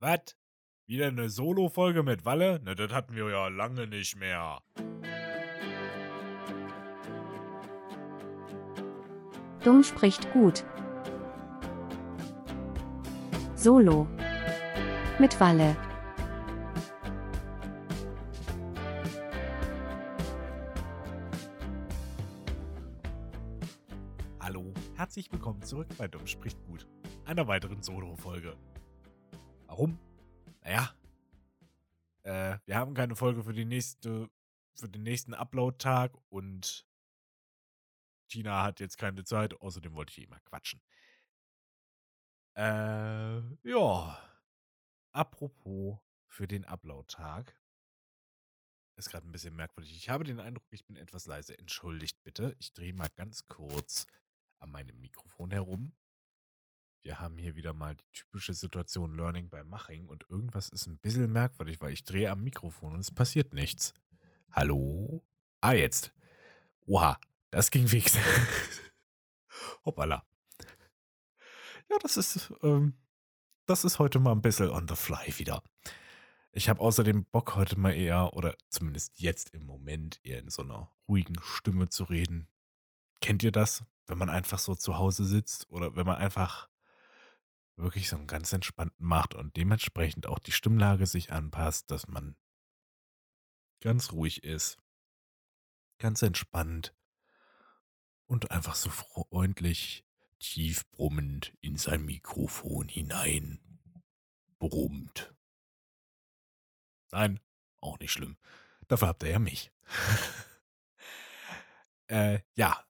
Was? Wieder eine Solo-Folge mit Walle? Ne, das hatten wir ja lange nicht mehr. Dumm spricht gut. Solo. Mit Walle. Hallo, herzlich willkommen zurück bei Dumm spricht gut. Einer weiteren Solo-Folge. Warum? Naja, äh, wir haben keine Folge für die nächste, für den nächsten Upload-Tag und Tina hat jetzt keine Zeit. Außerdem wollte ich immer quatschen. Äh, ja. Apropos für den Upload-Tag. Ist gerade ein bisschen merkwürdig. Ich habe den Eindruck, ich bin etwas leise. Entschuldigt bitte. Ich drehe mal ganz kurz an meinem Mikrofon herum. Wir haben hier wieder mal die typische Situation Learning by Maching und irgendwas ist ein bisschen merkwürdig, weil ich drehe am Mikrofon und es passiert nichts. Hallo? Ah, jetzt. Oha, das ging fix. Hoppala. Ja, das ist, ähm, das ist heute mal ein bisschen on the fly wieder. Ich habe außerdem Bock, heute mal eher, oder zumindest jetzt im Moment, eher in so einer ruhigen Stimme zu reden. Kennt ihr das? Wenn man einfach so zu Hause sitzt oder wenn man einfach wirklich so einen ganz entspannten macht und dementsprechend auch die Stimmlage sich anpasst, dass man ganz ruhig ist, ganz entspannt und einfach so freundlich tief brummend in sein Mikrofon hinein brummt. Nein, auch nicht schlimm. Dafür habt ihr ja mich. äh, ja.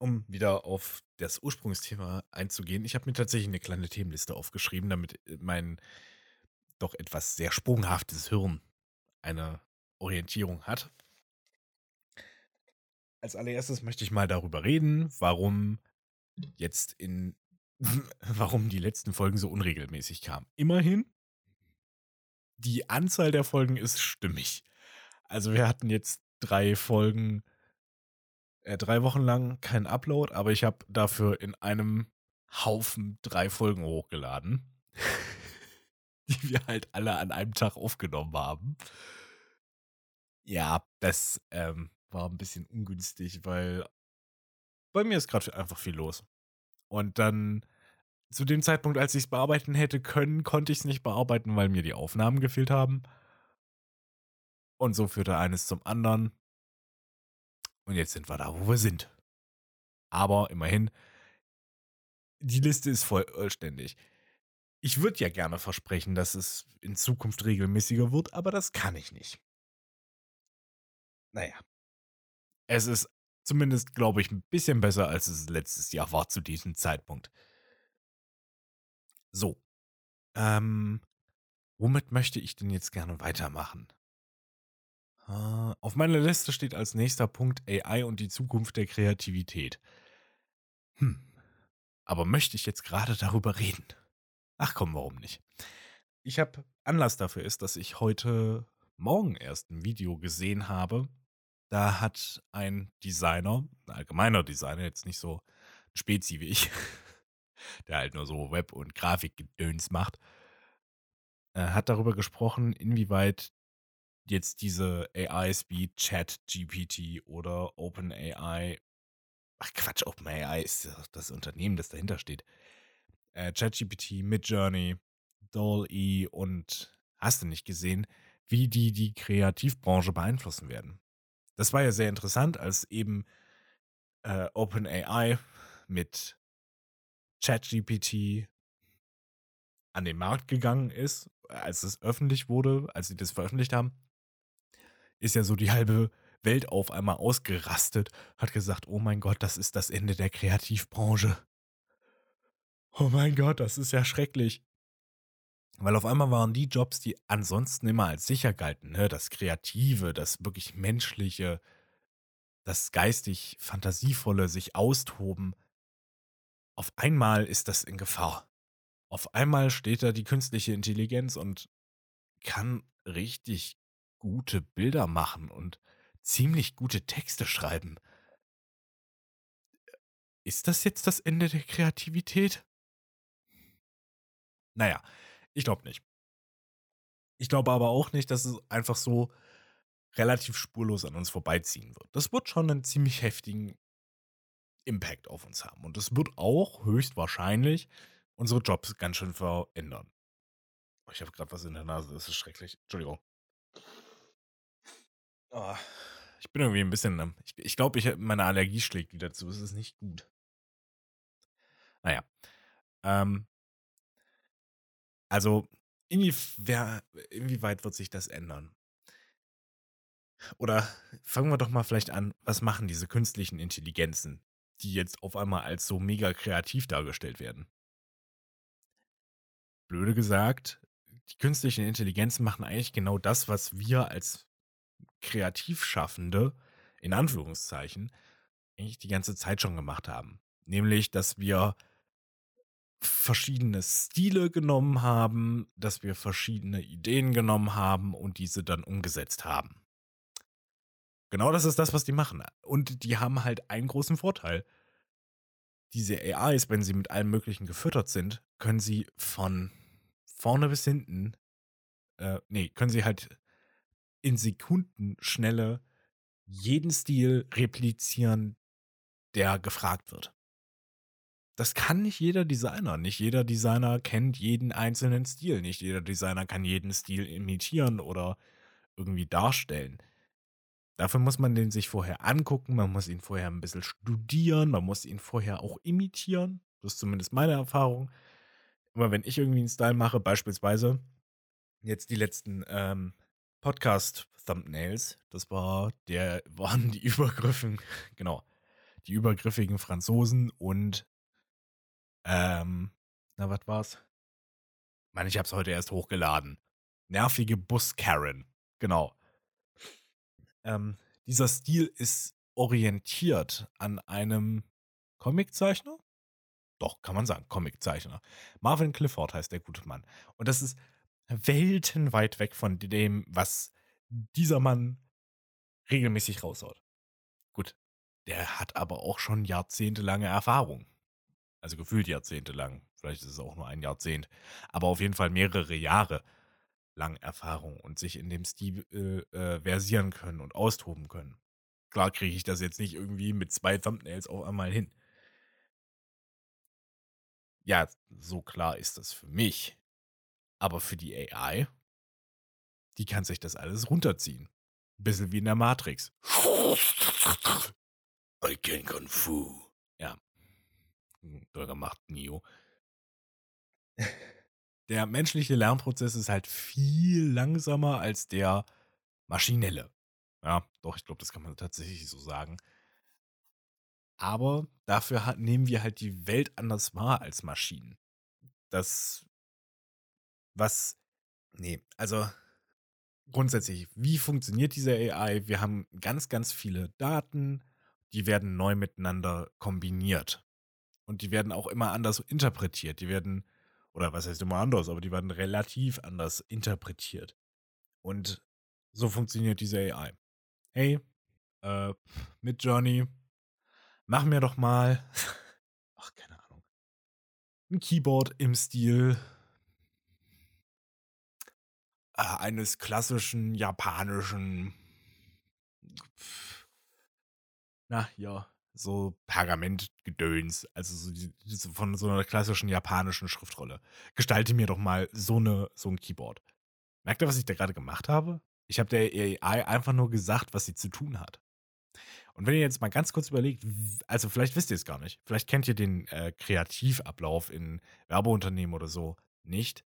Um wieder auf das Ursprungsthema einzugehen, ich habe mir tatsächlich eine kleine Themenliste aufgeschrieben, damit mein doch etwas sehr sprunghaftes Hirn eine Orientierung hat. Als allererstes möchte ich mal darüber reden, warum jetzt in, warum die letzten Folgen so unregelmäßig kamen. Immerhin, die Anzahl der Folgen ist stimmig. Also wir hatten jetzt drei Folgen, äh, drei Wochen lang kein Upload, aber ich habe dafür in einem Haufen drei Folgen hochgeladen, die wir halt alle an einem Tag aufgenommen haben. Ja, das ähm, war ein bisschen ungünstig, weil bei mir ist gerade einfach viel los. Und dann zu dem Zeitpunkt, als ich es bearbeiten hätte können, konnte ich es nicht bearbeiten, weil mir die Aufnahmen gefehlt haben. Und so führte eines zum anderen. Und jetzt sind wir da, wo wir sind. Aber immerhin, die Liste ist vollständig. Ich würde ja gerne versprechen, dass es in Zukunft regelmäßiger wird, aber das kann ich nicht. Naja. Es ist zumindest, glaube ich, ein bisschen besser, als es letztes Jahr war zu diesem Zeitpunkt. So. Ähm, womit möchte ich denn jetzt gerne weitermachen? Äh, auf meiner Liste steht als nächster Punkt AI und die Zukunft der Kreativität. Hm. Aber möchte ich jetzt gerade darüber reden? Ach komm, warum nicht? Ich habe Anlass dafür ist, dass ich heute Morgen erst ein Video gesehen habe. Da hat ein Designer, ein allgemeiner Designer, jetzt nicht so ein Spezi wie ich, der halt nur so Web- und Grafikgedöns macht, äh, hat darüber gesprochen, inwieweit jetzt diese AIs wie ChatGPT oder OpenAI, ach Quatsch, OpenAI ist das Unternehmen, das dahinter steht, äh, ChatGPT, Midjourney, DALL-E und hast du nicht gesehen, wie die die Kreativbranche beeinflussen werden. Das war ja sehr interessant, als eben äh, OpenAI mit ChatGPT an den Markt gegangen ist, als es öffentlich wurde, als sie das veröffentlicht haben, ist ja so die halbe Welt auf einmal ausgerastet, hat gesagt, oh mein Gott, das ist das Ende der Kreativbranche. Oh mein Gott, das ist ja schrecklich. Weil auf einmal waren die Jobs, die ansonsten immer als sicher galten, ne? das Kreative, das wirklich Menschliche, das geistig Fantasievolle, sich austoben, auf einmal ist das in Gefahr. Auf einmal steht da die künstliche Intelligenz und kann richtig gute Bilder machen und ziemlich gute Texte schreiben. Ist das jetzt das Ende der Kreativität? Naja, Ich glaube nicht. Ich glaube aber auch nicht, dass es einfach so relativ spurlos an uns vorbeiziehen wird. Das wird schon einen ziemlich heftigen Impact auf uns haben. Und das wird auch höchstwahrscheinlich unsere Jobs ganz schön verändern. Oh, ich habe gerade was in der Nase, das ist schrecklich. Entschuldigung. Oh, ich bin irgendwie ein bisschen. Ich, ich glaube, ich, meine Allergie schlägt wieder zu. Es ist nicht gut. Naja. Ähm, also, inwieweit wird sich das ändern? Oder fangen wir doch mal vielleicht an, was machen diese künstlichen Intelligenzen, die jetzt auf einmal als so mega kreativ dargestellt werden? Blöde gesagt, die künstlichen Intelligenzen machen eigentlich genau das, was wir als Kreativschaffende, in Anführungszeichen, eigentlich die ganze Zeit schon gemacht haben. Nämlich, dass wir verschiedene Stile genommen haben, dass wir verschiedene Ideen genommen haben und diese dann umgesetzt haben. Genau das ist das, was die machen. Und die haben halt einen großen Vorteil. Diese AIs, wenn sie mit allem Möglichen gefüttert sind, können sie von vorne bis hinten, äh, nee, können sie halt in Sekundenschnelle jeden Stil replizieren, der gefragt wird. Das kann nicht jeder Designer. Nicht jeder Designer kennt jeden einzelnen Stil. Nicht jeder Designer kann jeden Stil imitieren oder irgendwie darstellen. Dafür muss man den sich vorher angucken, man muss ihn vorher ein bisschen studieren, man muss ihn vorher auch imitieren. Das ist zumindest meine Erfahrung. Immer wenn ich irgendwie einen Style mache, beispielsweise jetzt die letzten ähm, Podcast-Thumbnails, das war der, waren die übergriffigen, genau, die übergriffigen Franzosen und ähm, na, was war's? Ich meine, ich hab's heute erst hochgeladen. Nervige Bus-Karen. Genau. Ähm, dieser Stil ist orientiert an einem Comiczeichner? Doch, kann man sagen, Comiczeichner. Marvin Clifford heißt der gute Mann. Und das ist weltenweit weg von dem, was dieser Mann regelmäßig raushaut. Gut, der hat aber auch schon jahrzehntelange Erfahrung. Also gefühlt jahrzehntelang. Vielleicht ist es auch nur ein Jahrzehnt. Aber auf jeden Fall mehrere Jahre lang Erfahrung und sich in dem Stil äh, äh, versieren können und austoben können. Klar kriege ich das jetzt nicht irgendwie mit zwei Thumbnails auf einmal hin. Ja, so klar ist das für mich. Aber für die AI, die kann sich das alles runterziehen. Ein bisschen wie in der Matrix. I can Kung Fu. Ja. Bürger macht Neo der menschliche Lernprozess ist halt viel langsamer als der maschinelle. Ja, doch, ich glaube, das kann man tatsächlich so sagen. Aber dafür nehmen wir halt die Welt anders wahr als Maschinen. Das, was, nee, also grundsätzlich, wie funktioniert diese AI? Wir haben ganz, ganz viele Daten, die werden neu miteinander kombiniert. Und die werden auch immer anders interpretiert. Die werden oder was heißt immer anders, aber die werden relativ anders interpretiert. Und so funktioniert diese AI. Hey, äh, mit Johnny, mach mir doch mal, ach, keine Ahnung, ein Keyboard im Stil eines klassischen japanischen, na ja, so Pergamentgedöns, also so, so von so einer klassischen japanischen Schriftrolle. Gestalte mir doch mal so, eine, so ein Keyboard. Merkt ihr, was ich da gerade gemacht habe? Ich habe der AI einfach nur gesagt, was sie zu tun hat. Und wenn ihr jetzt mal ganz kurz überlegt, also vielleicht wisst ihr es gar nicht, vielleicht kennt ihr den äh, Kreativablauf in Werbeunternehmen oder so nicht,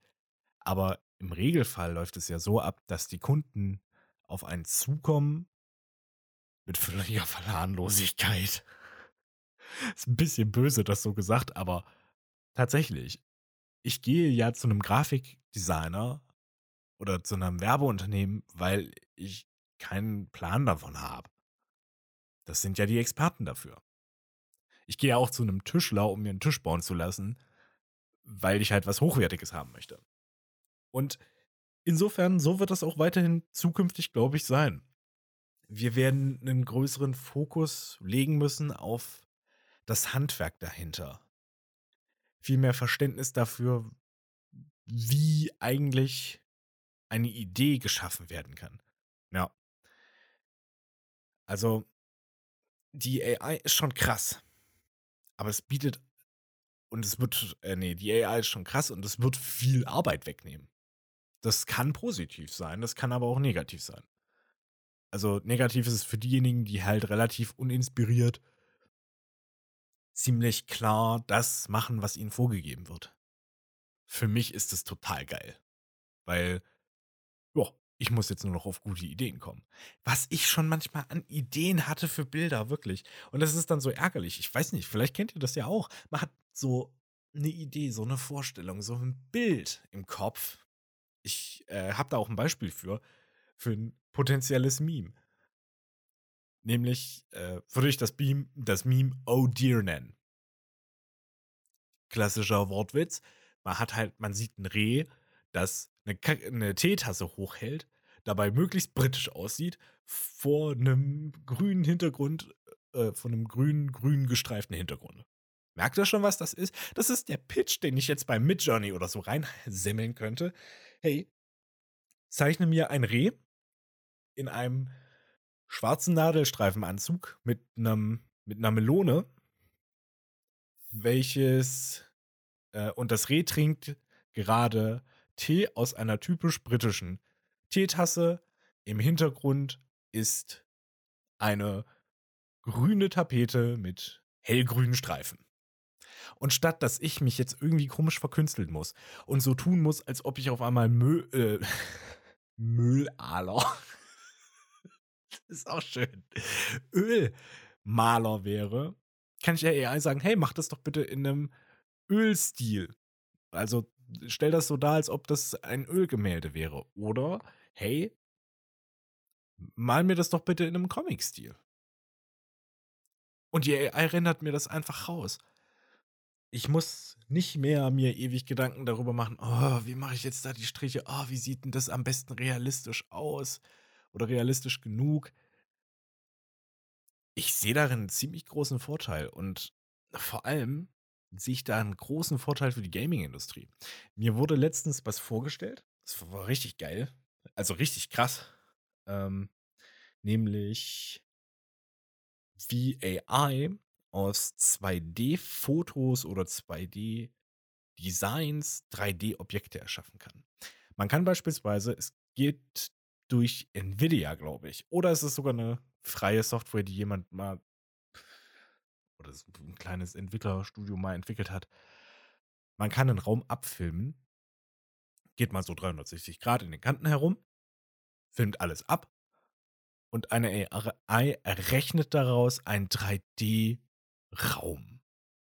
aber im Regelfall läuft es ja so ab, dass die Kunden auf einen zukommen mit völliger Verlahnlosigkeit. Ist ein bisschen böse, das so gesagt, aber tatsächlich. Ich gehe ja zu einem Grafikdesigner oder zu einem Werbeunternehmen, weil ich keinen Plan davon habe. Das sind ja die Experten dafür. Ich gehe auch zu einem Tischler, um mir einen Tisch bauen zu lassen, weil ich halt was Hochwertiges haben möchte. Und insofern, so wird das auch weiterhin zukünftig, glaube ich, sein wir werden einen größeren Fokus legen müssen auf das Handwerk dahinter. Viel mehr Verständnis dafür, wie eigentlich eine Idee geschaffen werden kann. Ja. Also, die AI ist schon krass. Aber es bietet und es wird, äh, nee, die AI ist schon krass und es wird viel Arbeit wegnehmen. Das kann positiv sein, das kann aber auch negativ sein. Also negativ ist es für diejenigen, die halt relativ uninspiriert ziemlich klar das machen, was ihnen vorgegeben wird. Für mich ist es total geil. Weil, ja, ich muss jetzt nur noch auf gute Ideen kommen. Was ich schon manchmal an Ideen hatte für Bilder, wirklich. Und das ist dann so ärgerlich. Ich weiß nicht, vielleicht kennt ihr das ja auch. Man hat so eine Idee, so eine Vorstellung, so ein Bild im Kopf. Ich äh, habe da auch ein Beispiel für, für ein potenzielles Meme. Nämlich äh, würde ich das, Beam, das Meme Oh Dear nennen. Klassischer Wortwitz. Man hat halt, man sieht ein Reh, das eine, eine Teetasse hochhält, dabei möglichst britisch aussieht, vor einem grünen Hintergrund, äh, von einem grünen, grün gestreiften Hintergrund. Merkt ihr schon, was das ist? Das ist der Pitch, den ich jetzt bei Midjourney oder so reinsemmeln könnte. Hey, zeichne mir ein Reh in einem schwarzen Nadelstreifenanzug mit einem mit einer Melone, welches äh, und das Reh trinkt gerade Tee aus einer typisch britischen Teetasse. Im Hintergrund ist eine grüne Tapete mit hellgrünen Streifen. Und statt dass ich mich jetzt irgendwie komisch verkünsteln muss und so tun muss, als ob ich auf einmal Müll, äh, Müllaler, das ist auch schön, Ölmaler wäre, kann ich ja AI sagen, hey, mach das doch bitte in einem Ölstil. Also stell das so dar, als ob das ein Ölgemälde wäre. Oder, hey, mal mir das doch bitte in einem Comic-Stil. Und die AI rendert mir das einfach raus. Ich muss nicht mehr mir ewig Gedanken darüber machen, oh, wie mache ich jetzt da die Striche? Oh, wie sieht denn das am besten realistisch aus? Oder realistisch genug? Ich sehe darin einen ziemlich großen Vorteil und vor allem sehe ich da einen großen Vorteil für die Gaming-Industrie. Mir wurde letztens was vorgestellt. Das war richtig geil. Also richtig krass. Ähm, nämlich wie AI aus 2D-Fotos oder 2D-Designs 3D-Objekte erschaffen kann. Man kann beispielsweise, es geht durch Nvidia, glaube ich, oder es ist sogar eine freie Software, die jemand mal oder ein kleines Entwicklerstudio mal entwickelt hat. Man kann einen Raum abfilmen, geht mal so 360 Grad in den Kanten herum, filmt alles ab und eine AI errechnet daraus ein 3D Raum.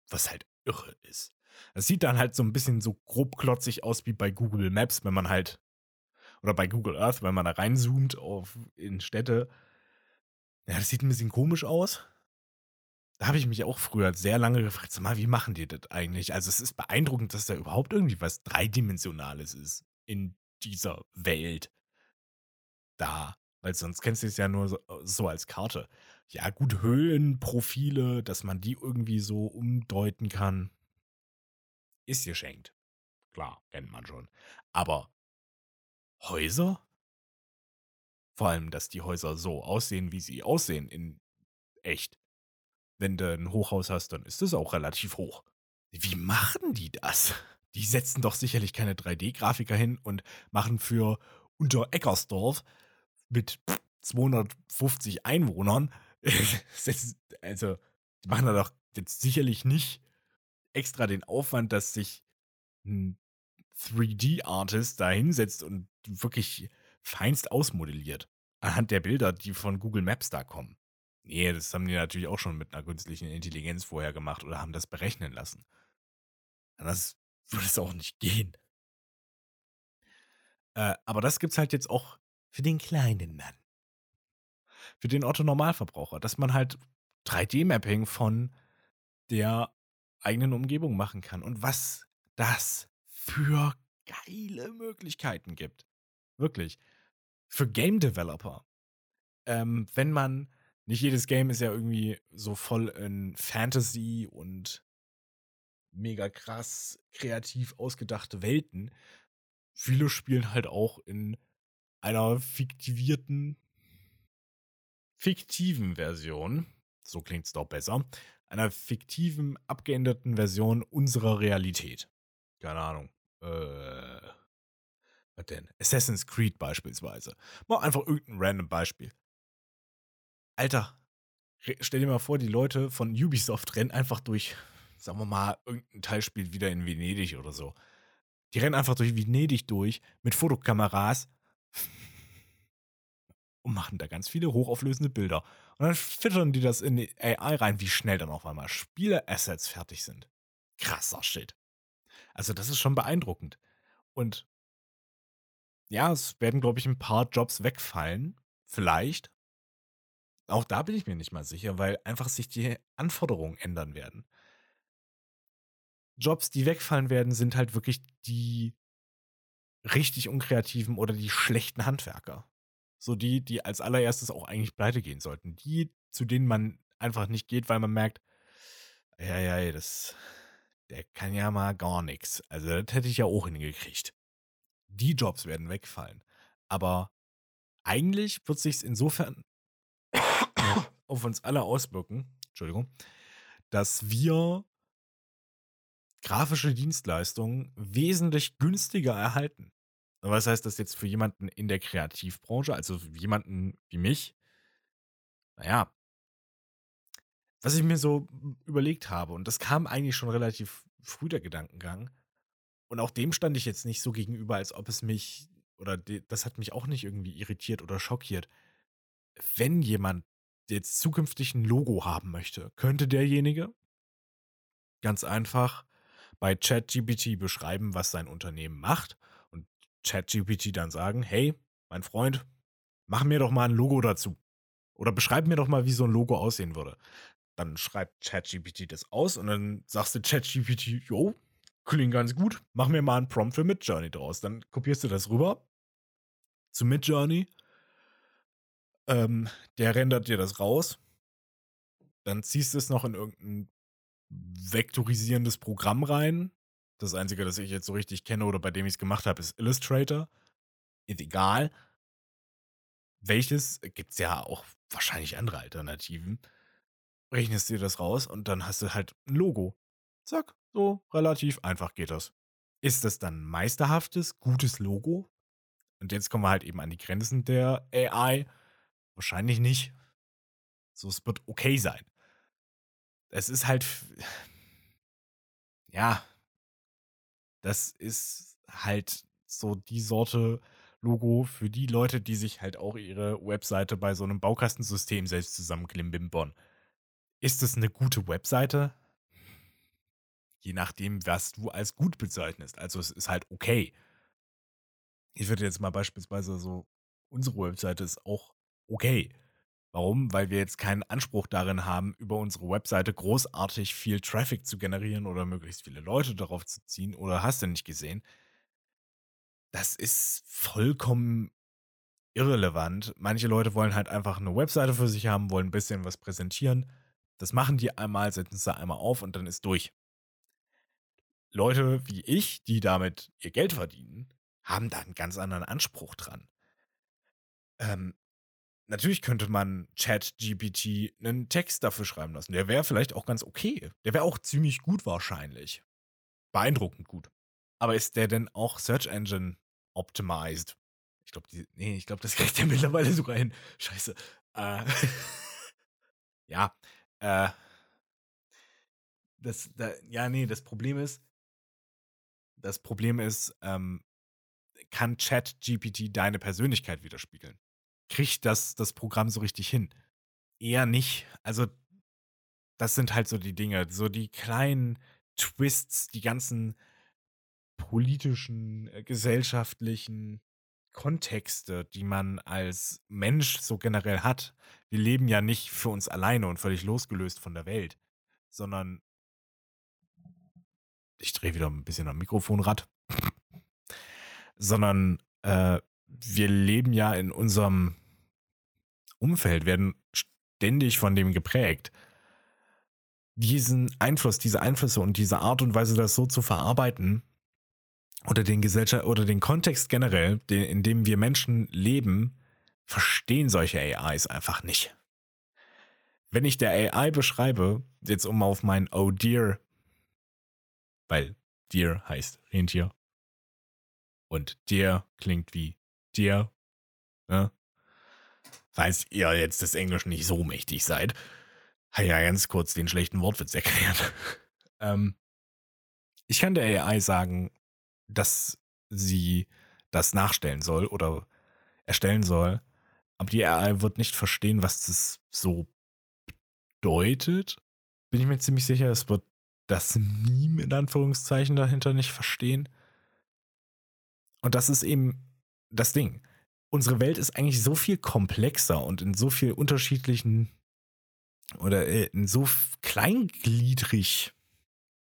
Was halt irre ist. Es sieht dann halt so ein bisschen so grobklotzig aus wie bei Google Maps, wenn man halt, oder bei Google Earth, wenn man da reinzoomt auf, in Städte. Ja, das sieht ein bisschen komisch aus. Da habe ich mich auch früher sehr lange gefragt, sag mal, wie machen die das eigentlich? Also es ist beeindruckend, dass da überhaupt irgendwie was Dreidimensionales ist in dieser Welt. Da. Weil sonst kennst du es ja nur so, so als Karte. Ja, gut, Höhlenprofile, dass man die irgendwie so umdeuten kann, ist geschenkt. Klar, kennt man schon. Aber Häuser? Vor allem, dass die Häuser so aussehen, wie sie aussehen in echt wenn du ein Hochhaus hast, dann ist es auch relativ hoch. Wie machen die das? Die setzen doch sicherlich keine 3D-Grafiker hin und machen für unter Eckersdorf mit 250 Einwohnern, also die machen da doch jetzt sicherlich nicht extra den Aufwand, dass sich ein 3D-Artist da hinsetzt und wirklich feinst ausmodelliert. Anhand der Bilder, die von Google Maps da kommen. Nee, das haben die natürlich auch schon mit einer künstlichen Intelligenz vorher gemacht oder haben das berechnen lassen. Anders würde es auch nicht gehen. Äh, aber das gibt es halt jetzt auch für den kleinen Mann. Für den Otto-Normalverbraucher, dass man halt 3D-Mapping von der eigenen Umgebung machen kann. Und was das für geile Möglichkeiten gibt. Wirklich. Für Game Developer. Ähm, wenn man nicht jedes Game ist ja irgendwie so voll in Fantasy und mega krass kreativ ausgedachte Welten. viele spielen halt auch in einer fiktivierten, fiktiven Version, so klingt es doch besser, einer fiktiven, abgeänderten Version unserer Realität. Keine Ahnung. Äh, was denn? Assassin's Creed beispielsweise. Mal einfach irgendein random Beispiel. Alter, stell dir mal vor, die Leute von Ubisoft rennen einfach durch, sagen wir mal, irgendein Teil spielt wieder in Venedig oder so. Die rennen einfach durch Venedig durch mit Fotokameras und machen da ganz viele hochauflösende Bilder. Und dann füttern die das in die AI rein, wie schnell dann auf einmal Spiele-Assets fertig sind. Krasser Shit. Also, das ist schon beeindruckend. Und ja, es werden, glaube ich, ein paar Jobs wegfallen. Vielleicht. Auch da bin ich mir nicht mal sicher, weil einfach sich die Anforderungen ändern werden. Jobs, die wegfallen werden, sind halt wirklich die richtig unkreativen oder die schlechten Handwerker. So die, die als allererstes auch eigentlich pleite gehen sollten. Die, zu denen man einfach nicht geht, weil man merkt, ja, ja, das, der kann ja mal gar nichts. Also das hätte ich ja auch hingekriegt. Die Jobs werden wegfallen. Aber eigentlich wird sich insofern auf uns alle auswirken, Entschuldigung, dass wir grafische Dienstleistungen wesentlich günstiger erhalten. Was heißt das jetzt für jemanden in der Kreativbranche, also jemanden wie mich? Naja, was ich mir so überlegt habe, und das kam eigentlich schon relativ früh der Gedankengang, und auch dem stand ich jetzt nicht so gegenüber, als ob es mich, oder das hat mich auch nicht irgendwie irritiert oder schockiert. Wenn jemand jetzt zukünftig ein Logo haben möchte, könnte derjenige ganz einfach bei ChatGPT beschreiben, was sein Unternehmen macht ChatGPT dann sagen, hey, mein Freund, mach mir doch mal ein Logo dazu. Oder beschreib mir doch mal, wie so ein Logo aussehen würde. Dann schreibt ChatGPT das aus und dann sagst du ChatGPT, jo, klingt ganz gut, mach mir mal einen Prompt für Midjourney draus. Dann kopierst du das rüber zu Midjourney. Ähm, der rendert dir das raus. Dann ziehst du es noch in irgendein vektorisierendes Programm rein. Das Einzige, das ich jetzt so richtig kenne oder bei dem ich es gemacht habe, ist Illustrator. Ist egal. Welches gibt es ja auch wahrscheinlich andere Alternativen. Rechnest dir das raus und dann hast du halt ein Logo. Zack, so relativ einfach geht das. Ist das dann meisterhaftes, gutes Logo? Und jetzt kommen wir halt eben an die Grenzen der AI. Wahrscheinlich nicht. So, es wird okay sein es ist halt, ja, das ist halt so die Sorte Logo für die Leute, die sich halt auch ihre Webseite bei so einem Baukastensystem selbst zusammenklimbimbern. Ist es eine gute Webseite? Je nachdem, was du als gut bezeichnest. Also es ist halt okay. Ich würde jetzt mal beispielsweise so, unsere Webseite ist auch okay. Warum? Weil wir jetzt keinen Anspruch darin haben, über unsere Webseite großartig viel Traffic zu generieren oder möglichst viele Leute darauf zu ziehen oder hast du nicht gesehen. Das ist vollkommen irrelevant. Manche Leute wollen halt einfach eine Webseite für sich haben, wollen ein bisschen was präsentieren. Das machen die einmal, setzen sie einmal auf und dann ist durch. Leute wie ich, die damit ihr Geld verdienen, haben da einen ganz anderen Anspruch dran. Ähm, Natürlich könnte man ChatGPT einen Text dafür schreiben lassen. Der wäre vielleicht auch ganz okay. Der wäre auch ziemlich gut wahrscheinlich. Beeindruckend gut. Aber ist der denn auch Search Engine optimized? Ich glaube, nee, ich glaube, das kriegt der mittlerweile sogar hin. Scheiße. Äh, ja, äh, das, da, ja, nee, das Problem ist, das Problem ist, ähm, kann ChatGPT deine Persönlichkeit widerspiegeln? Kriegt das das Programm so richtig hin. Eher nicht. Also, das sind halt so die Dinge, so die kleinen Twists, die ganzen politischen, äh, gesellschaftlichen Kontexte, die man als Mensch so generell hat. Wir leben ja nicht für uns alleine und völlig losgelöst von der Welt, sondern ich drehe wieder ein bisschen am Mikrofonrad, sondern äh, wir leben ja in unserem Umfeld, werden ständig von dem geprägt. Diesen Einfluss, diese Einflüsse und diese Art und Weise, das so zu verarbeiten, oder den Gesellschaft oder den Kontext generell, den, in dem wir Menschen leben, verstehen solche AIs einfach nicht. Wenn ich der AI beschreibe, jetzt um auf mein Oh dear, weil Deer heißt Rentier und Deer klingt wie Deer, ne? Falls ihr jetzt des Englischen nicht so mächtig seid, habe ja ganz kurz den schlechten Wortwitz erklärt. ähm, ich kann der AI sagen, dass sie das nachstellen soll oder erstellen soll, aber die AI wird nicht verstehen, was das so bedeutet. Bin ich mir ziemlich sicher, es wird das Meme in Anführungszeichen dahinter nicht verstehen. Und das ist eben das Ding. Unsere Welt ist eigentlich so viel komplexer und in so viel unterschiedlichen oder äh, in so kleingliedrig,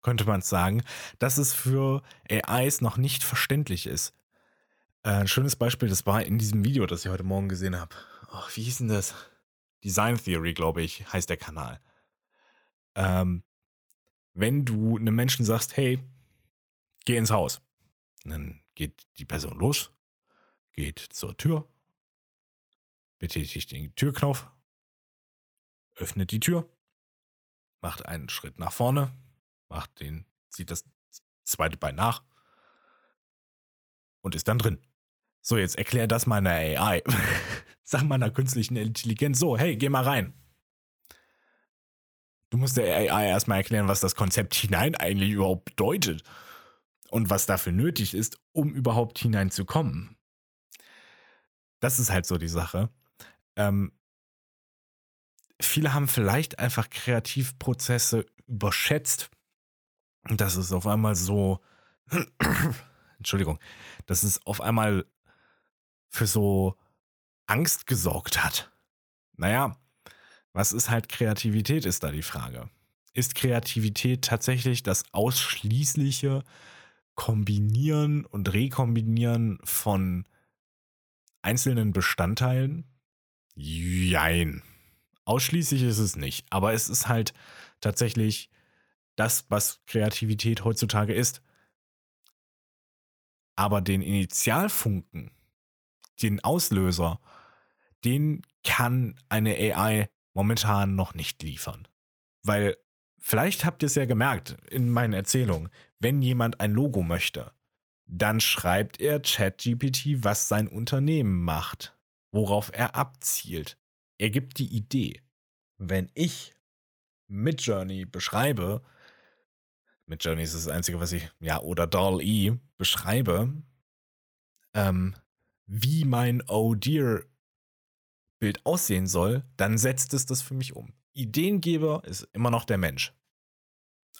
könnte man es sagen, dass es für AIs noch nicht verständlich ist. Äh, ein schönes Beispiel, das war in diesem Video, das ich heute Morgen gesehen habe. Oh, wie hieß denn das? Design Theory, glaube ich, heißt der Kanal. Ähm, wenn du einem Menschen sagst, hey, geh ins Haus, dann geht die Person los, geht zur Tür, betätigt den Türknopf, öffnet die Tür, macht einen Schritt nach vorne, macht den, zieht das zweite Bein nach und ist dann drin. So, jetzt erklär das meiner AI. Sag meiner künstlichen Intelligenz so, hey, geh mal rein. Du musst der AI erstmal erklären, was das Konzept hinein eigentlich überhaupt bedeutet und was dafür nötig ist, um überhaupt hineinzukommen. Das ist halt so die Sache. Ähm, viele haben vielleicht einfach Kreativprozesse überschätzt. Und das ist auf einmal so, Entschuldigung, dass es auf einmal für so Angst gesorgt hat. Naja, was ist halt Kreativität, ist da die Frage. Ist Kreativität tatsächlich das ausschließliche Kombinieren und Rekombinieren von einzelnen Bestandteilen? Jein. Ausschließlich ist es nicht, aber es ist halt tatsächlich das, was Kreativität heutzutage ist. Aber den Initialfunken, den Auslöser, den kann eine AI momentan noch nicht liefern. Weil vielleicht habt ihr es ja gemerkt in meinen Erzählungen, wenn jemand ein Logo möchte, dann schreibt er ChatGPT, was sein Unternehmen macht, worauf er abzielt. Er gibt die Idee. Wenn ich Midjourney beschreibe, Midjourney ist das Einzige, was ich, ja, oder DAL-E beschreibe, ähm, wie mein Oh Dear Bild aussehen soll, dann setzt es das für mich um. Ideengeber ist immer noch der Mensch.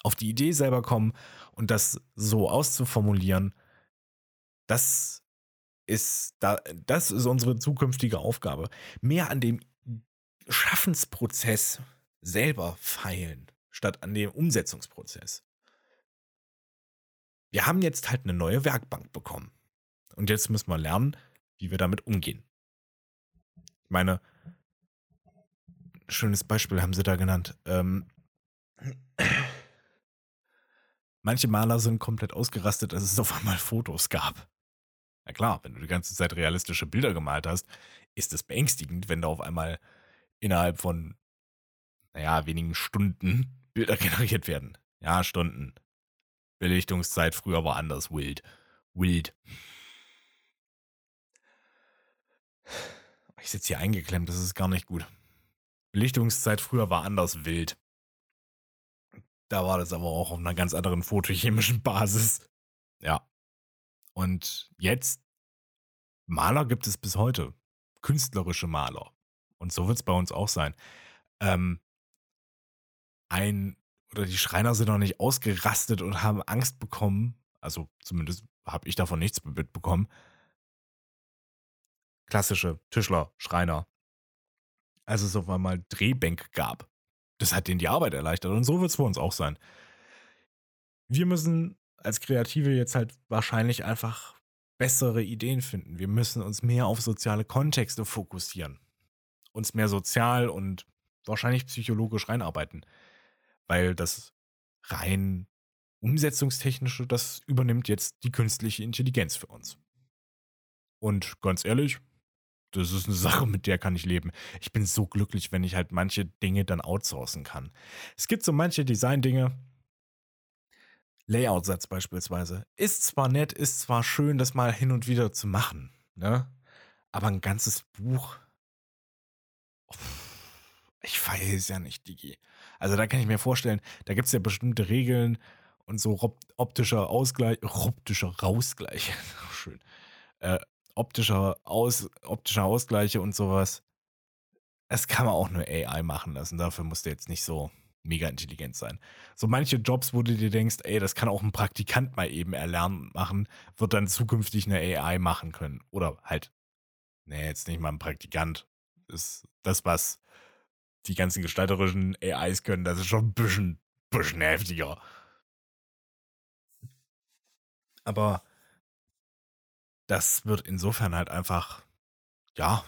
Auf die Idee selber kommen und das so auszuformulieren, das ist, da, das ist unsere zukünftige Aufgabe. Mehr an dem Schaffensprozess selber feilen, statt an dem Umsetzungsprozess. Wir haben jetzt halt eine neue Werkbank bekommen. Und jetzt müssen wir lernen, wie wir damit umgehen. Ich meine, schönes Beispiel haben sie da genannt. Ähm, manche Maler sind komplett ausgerastet, als es auf einmal Fotos gab. Na klar, wenn du die ganze Zeit realistische Bilder gemalt hast, ist es beängstigend, wenn da auf einmal innerhalb von, naja, wenigen Stunden Bilder generiert werden. Ja, Stunden. Belichtungszeit früher war anders wild. Wild. Ich sitze hier eingeklemmt, das ist gar nicht gut. Belichtungszeit früher war anders wild. Da war das aber auch auf einer ganz anderen photochemischen Basis. Ja. Und jetzt, Maler gibt es bis heute. Künstlerische Maler. Und so wird es bei uns auch sein. Ähm, ein, oder die Schreiner sind noch nicht ausgerastet und haben Angst bekommen. Also zumindest habe ich davon nichts mitbekommen klassische Tischler, Schreiner. Als es auf einmal Drehbänke gab. Das hat denen die Arbeit erleichtert und so wird es für uns auch sein. Wir müssen als Kreative jetzt halt wahrscheinlich einfach bessere Ideen finden. Wir müssen uns mehr auf soziale Kontexte fokussieren. Uns mehr sozial und wahrscheinlich psychologisch reinarbeiten. Weil das rein Umsetzungstechnische, das übernimmt jetzt die künstliche Intelligenz für uns. Und ganz ehrlich, das ist eine Sache, mit der kann ich leben. Ich bin so glücklich, wenn ich halt manche Dinge dann outsourcen kann. Es gibt so manche Design-Dinge, Layout-Satz beispielsweise. Ist zwar nett, ist zwar schön, das mal hin und wieder zu machen, ne? Aber ein ganzes Buch. Ich es ja nicht, Digi. Also da kann ich mir vorstellen, da gibt es ja bestimmte Regeln und so optischer Ausgleich, optischer Rausgleich, schön, äh, optischer, Aus, optischer Ausgleiche und sowas. Das kann man auch nur AI machen lassen. Dafür muss der jetzt nicht so mega intelligent sein. So manche Jobs, wo du dir denkst, ey, das kann auch ein Praktikant mal eben erlernen machen, wird dann zukünftig eine AI machen können. Oder halt, nee, jetzt nicht mal ein Praktikant. Ist das, was die ganzen gestalterischen AIs können, das ist schon ein bisschen, bisschen heftiger. Aber das wird insofern halt einfach, ja,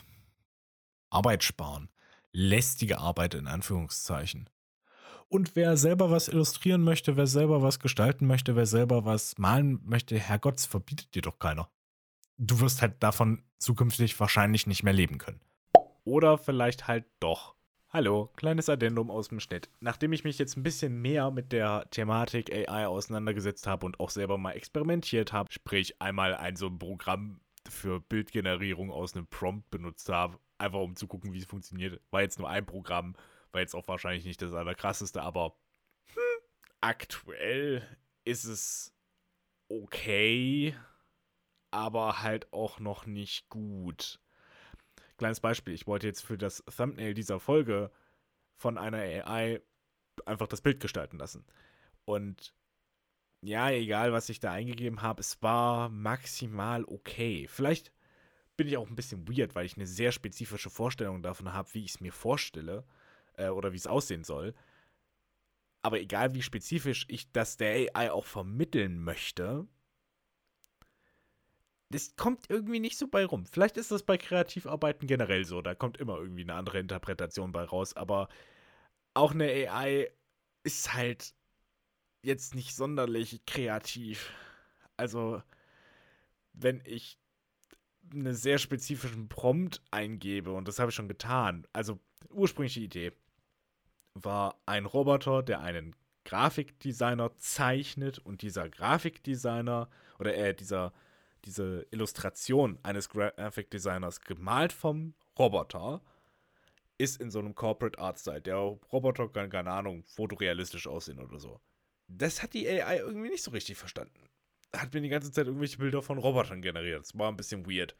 Arbeit sparen. Lästige Arbeit in Anführungszeichen. Und wer selber was illustrieren möchte, wer selber was gestalten möchte, wer selber was malen möchte, Herrgott, verbietet dir doch keiner. Du wirst halt davon zukünftig wahrscheinlich nicht mehr leben können. Oder vielleicht halt doch. Hallo, kleines Addendum aus dem Schnitt. Nachdem ich mich jetzt ein bisschen mehr mit der Thematik AI auseinandergesetzt habe und auch selber mal experimentiert habe, sprich einmal ein so ein Programm für Bildgenerierung aus einem Prompt benutzt habe, einfach um zu gucken, wie es funktioniert. War jetzt nur ein Programm, war jetzt auch wahrscheinlich nicht das allerkrasseste, aber hm, aktuell ist es okay, aber halt auch noch nicht gut. Kleines Beispiel, ich wollte jetzt für das Thumbnail dieser Folge von einer AI einfach das Bild gestalten lassen. Und ja, egal, was ich da eingegeben habe, es war maximal okay. Vielleicht bin ich auch ein bisschen weird, weil ich eine sehr spezifische Vorstellung davon habe, wie ich es mir vorstelle äh, oder wie es aussehen soll. Aber egal, wie spezifisch ich das der AI auch vermitteln möchte, das kommt irgendwie nicht so bei rum. Vielleicht ist das bei Kreativarbeiten generell so. Da kommt immer irgendwie eine andere Interpretation bei raus. Aber auch eine AI ist halt jetzt nicht sonderlich kreativ. Also, wenn ich einen sehr spezifischen Prompt eingebe, und das habe ich schon getan, also ursprüngliche Idee war ein Roboter, der einen Grafikdesigner zeichnet und dieser Grafikdesigner oder äh, dieser diese Illustration eines Graphic Designers gemalt vom Roboter ist in so einem Corporate Art Style. Der Roboter kann, keine Ahnung, fotorealistisch aussehen oder so. Das hat die AI irgendwie nicht so richtig verstanden. Hat mir die ganze Zeit irgendwelche Bilder von Robotern generiert. Das war ein bisschen weird.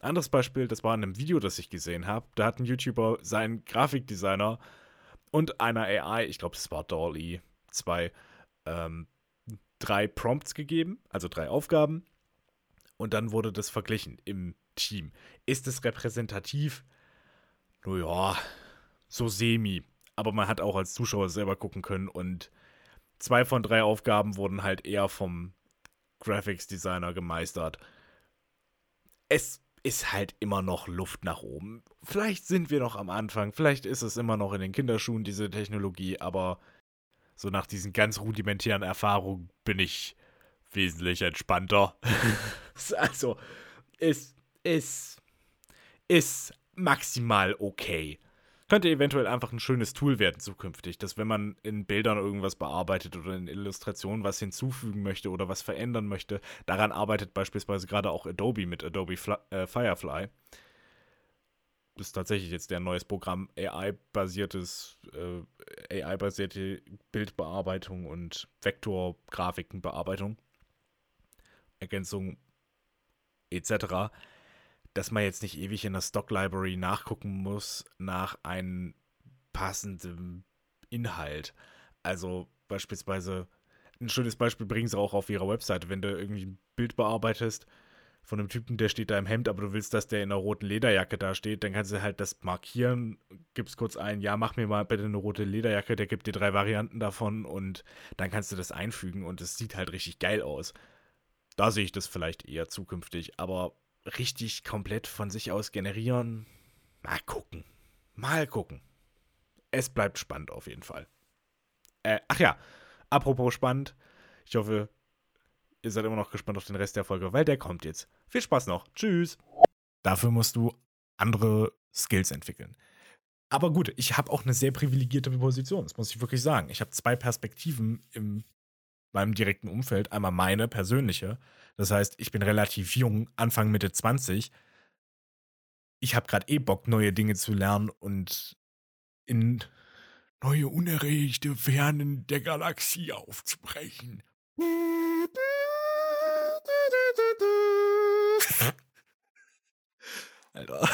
Anderes Beispiel, das war in einem Video, das ich gesehen habe. Da hat ein YouTuber seinen Grafikdesigner und einer AI, ich glaube, das war Dolly 2, ähm, drei Prompts gegeben, also drei Aufgaben und dann wurde das verglichen im Team. Ist es repräsentativ? Naja, so semi. Aber man hat auch als Zuschauer selber gucken können und zwei von drei Aufgaben wurden halt eher vom Graphics Designer gemeistert. Es ist halt immer noch Luft nach oben. Vielleicht sind wir noch am Anfang, vielleicht ist es immer noch in den Kinderschuhen, diese Technologie, aber so nach diesen ganz rudimentären Erfahrungen bin ich wesentlich entspannter. also, ist, ist, ist maximal okay. Könnte eventuell einfach ein schönes Tool werden zukünftig, dass wenn man in Bildern irgendwas bearbeitet oder in Illustrationen was hinzufügen möchte oder was verändern möchte, daran arbeitet beispielsweise gerade auch Adobe mit Adobe Fly, äh, Firefly. Das ist tatsächlich jetzt der neues Programm AI-basiertes, äh, AI-basierte Bildbearbeitung und Vektorgrafikenbearbeitung. Ergänzung etc., dass man jetzt nicht ewig in der Stock Library nachgucken muss nach einem passenden Inhalt. Also beispielsweise, ein schönes Beispiel bringen sie auch auf ihrer Webseite, wenn du irgendwie ein Bild bearbeitest von einem Typen, der steht da im Hemd, aber du willst, dass der in einer roten Lederjacke da steht, dann kannst du halt das markieren, gibst kurz ein, ja, mach mir mal bitte eine rote Lederjacke, der gibt dir drei Varianten davon und dann kannst du das einfügen und es sieht halt richtig geil aus. Da sehe ich das vielleicht eher zukünftig, aber richtig komplett von sich aus generieren, mal gucken. Mal gucken. Es bleibt spannend auf jeden Fall. Äh, ach ja, apropos spannend. Ich hoffe, ihr seid immer noch gespannt auf den Rest der Folge, weil der kommt jetzt. Viel Spaß noch. Tschüss. Dafür musst du andere Skills entwickeln. Aber gut, ich habe auch eine sehr privilegierte Position, das muss ich wirklich sagen. Ich habe zwei Perspektiven in meinem direkten Umfeld. Einmal meine persönliche. Das heißt, ich bin relativ jung, Anfang Mitte 20. Ich habe gerade eh Bock, neue Dinge zu lernen und in neue unerreichte Fernen der Galaxie aufzubrechen. Alter.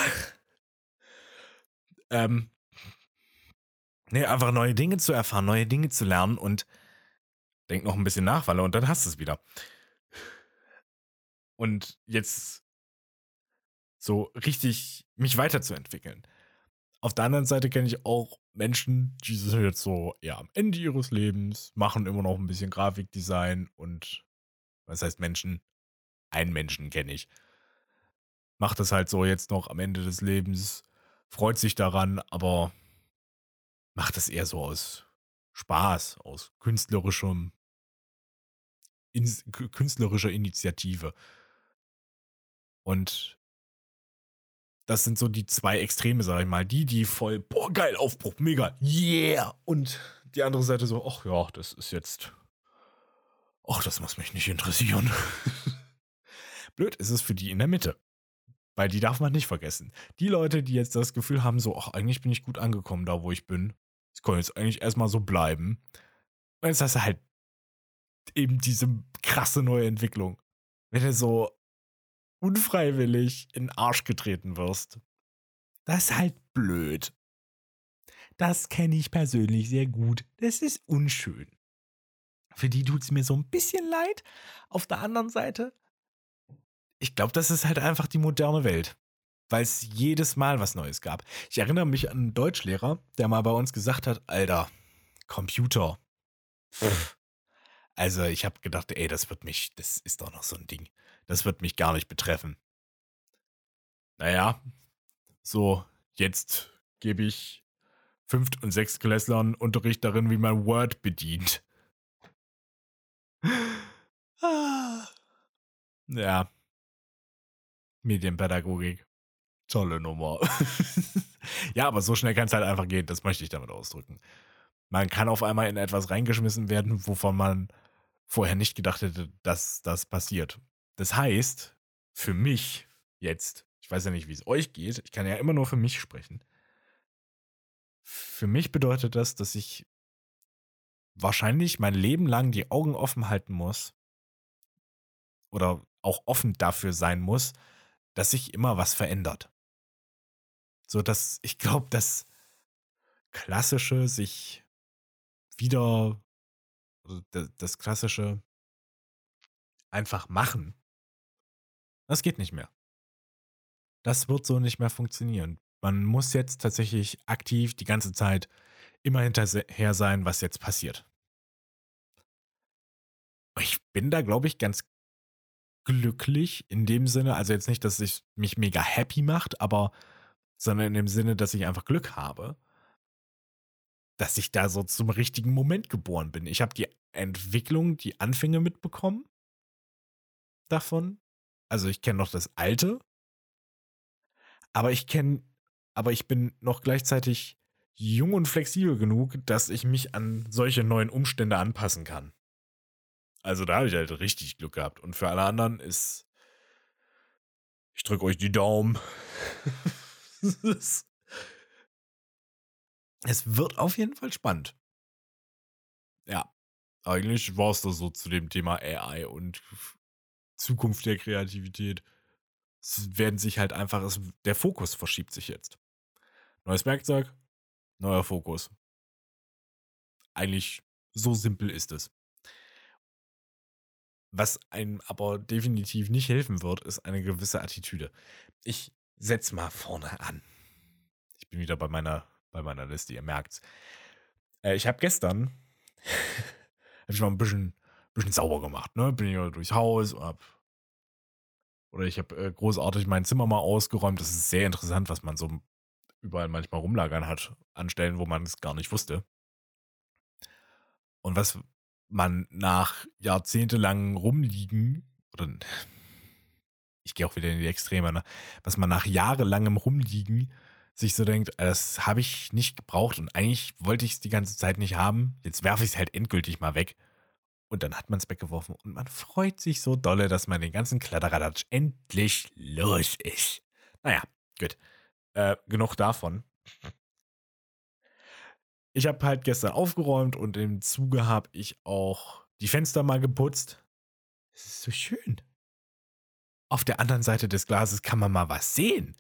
ähm, nee, einfach neue Dinge zu erfahren, neue Dinge zu lernen und denk noch ein bisschen nach, Walle, und dann hast du es wieder. Und jetzt so richtig mich weiterzuentwickeln. Auf der anderen Seite kenne ich auch Menschen, die sind jetzt so ja am Ende ihres Lebens, machen immer noch ein bisschen Grafikdesign und was heißt Menschen? Einen Menschen kenne ich. Macht das halt so jetzt noch am Ende des Lebens, freut sich daran, aber macht das eher so aus Spaß, aus künstlerischem, in, künstlerischer Initiative. Und das sind so die zwei Extreme, sag ich mal. Die, die voll, boah, geil, Aufbruch, mega, yeah. Und die andere Seite so, ach ja, das ist jetzt, ach, das muss mich nicht interessieren. Blöd ist es für die in der Mitte. Weil die darf man nicht vergessen. Die Leute, die jetzt das Gefühl haben, so, ach, eigentlich bin ich gut angekommen da, wo ich bin. Es kann jetzt eigentlich erstmal so bleiben. Und jetzt hast du halt eben diese krasse neue Entwicklung. Wenn du so unfreiwillig in den Arsch getreten wirst. Das ist halt blöd. Das kenne ich persönlich sehr gut. Das ist unschön. Für die tut es mir so ein bisschen leid. Auf der anderen Seite, ich glaube, das ist halt einfach die moderne Welt. Weil es jedes Mal was Neues gab. Ich erinnere mich an einen Deutschlehrer, der mal bei uns gesagt hat, Alter, Computer. Pff. Also ich habe gedacht, ey, das wird mich, das ist doch noch so ein Ding das wird mich gar nicht betreffen. Naja, so, jetzt gebe ich Fünft- und Sechstklässlern Unterricht darin, wie man Word bedient. Ja. Medienpädagogik. Tolle Nummer. ja, aber so schnell kann es halt einfach gehen, das möchte ich damit ausdrücken. Man kann auf einmal in etwas reingeschmissen werden, wovon man vorher nicht gedacht hätte, dass das passiert. Das heißt, für mich jetzt, ich weiß ja nicht, wie es euch geht, ich kann ja immer nur für mich sprechen. Für mich bedeutet das, dass ich wahrscheinlich mein Leben lang die Augen offen halten muss oder auch offen dafür sein muss, dass sich immer was verändert. So dass ich glaube, dass klassische sich wieder also das klassische einfach machen das geht nicht mehr. Das wird so nicht mehr funktionieren. Man muss jetzt tatsächlich aktiv die ganze Zeit immer hinterher sein, was jetzt passiert. Ich bin da, glaube ich, ganz glücklich in dem Sinne, also jetzt nicht, dass es mich mega happy macht, aber sondern in dem Sinne, dass ich einfach Glück habe, dass ich da so zum richtigen Moment geboren bin. Ich habe die Entwicklung, die Anfänge mitbekommen davon also ich kenne noch das alte, aber ich kenne, aber ich bin noch gleichzeitig jung und flexibel genug, dass ich mich an solche neuen Umstände anpassen kann. Also da habe ich halt richtig Glück gehabt. Und für alle anderen ist, ich drücke euch die Daumen. es wird auf jeden Fall spannend. Ja, eigentlich war es das so zu dem Thema AI und Zukunft der Kreativität. Es werden sich halt einfach, es, der Fokus verschiebt sich jetzt. Neues Werkzeug, neuer Fokus. Eigentlich so simpel ist es. Was einem aber definitiv nicht helfen wird, ist eine gewisse Attitüde. Ich setze mal vorne an. Ich bin wieder bei meiner, bei meiner Liste, ihr merkt's. Äh, ich habe gestern hab ich mal ein bisschen bisschen sauber gemacht, ne? Bin ja durchs Haus hab oder ich habe äh, großartig mein Zimmer mal ausgeräumt. Das ist sehr interessant, was man so überall manchmal rumlagern hat, an Stellen, wo man es gar nicht wusste. Und was, man nach jahrzehntelangen Rumliegen, oder ich gehe auch wieder in die Extreme, ne? was man nach jahrelangem Rumliegen sich so denkt, das habe ich nicht gebraucht und eigentlich wollte ich es die ganze Zeit nicht haben. Jetzt werfe ich es halt endgültig mal weg. Und dann hat man es weggeworfen und man freut sich so dolle, dass man den ganzen Kladderadatsch endlich los ist. Naja, gut. Äh, genug davon. Ich habe halt gestern aufgeräumt und im Zuge habe ich auch die Fenster mal geputzt. Es ist so schön. Auf der anderen Seite des Glases kann man mal was sehen.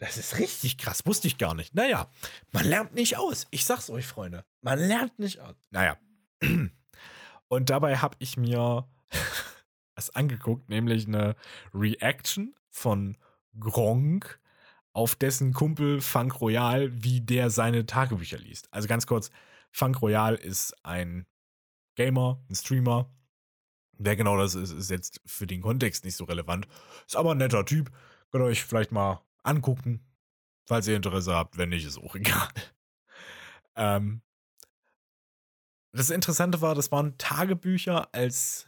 Das ist richtig krass, wusste ich gar nicht. Naja, man lernt nicht aus. Ich sag's euch, Freunde. Man lernt nicht aus. Naja. Und dabei habe ich mir was angeguckt, nämlich eine Reaction von Gronk auf dessen Kumpel Funk Royal, wie der seine Tagebücher liest. Also ganz kurz, Funk Royal ist ein Gamer, ein Streamer. Wer genau das ist, ist jetzt für den Kontext nicht so relevant. Ist aber ein netter Typ. Könnt ihr euch vielleicht mal angucken, falls ihr Interesse habt. Wenn nicht, ist auch egal. Ähm, das Interessante war, das waren Tagebücher, als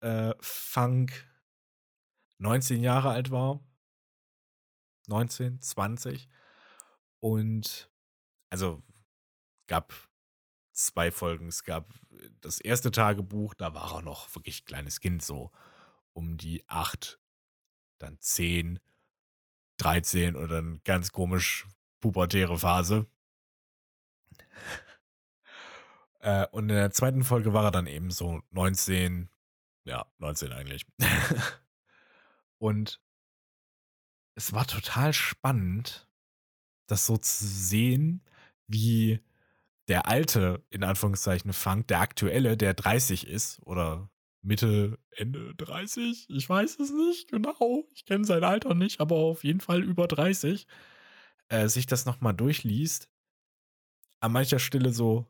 äh, Funk 19 Jahre alt war. 19, 20. Und also gab zwei Folgen. Es gab das erste Tagebuch, da war er noch wirklich kleines Kind, so um die acht, dann zehn, 13 oder dann ganz komisch pubertäre Phase. Äh, und in der zweiten Folge war er dann eben so 19, ja, 19 eigentlich. und es war total spannend, das so zu sehen, wie der alte, in Anführungszeichen, Funk, der aktuelle, der 30 ist oder Mitte, Ende 30, ich weiß es nicht genau, ich kenne sein Alter nicht, aber auf jeden Fall über 30, äh, sich das nochmal durchliest, an mancher Stelle so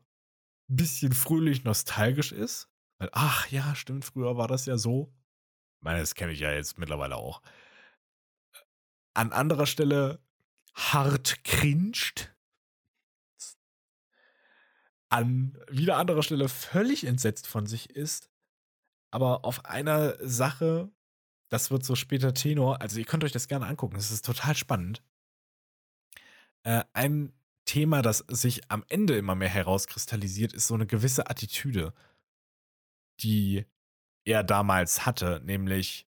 bisschen fröhlich nostalgisch ist. Weil, ach ja, stimmt, früher war das ja so. Ich meine, das kenne ich ja jetzt mittlerweile auch an anderer Stelle hart cringed. An wieder anderer Stelle völlig entsetzt von sich ist. Aber auf einer Sache, das wird so später Tenor, also ihr könnt euch das gerne angucken, das ist total spannend. Äh, ein Thema, das sich am Ende immer mehr herauskristallisiert, ist so eine gewisse Attitüde, die er damals hatte, nämlich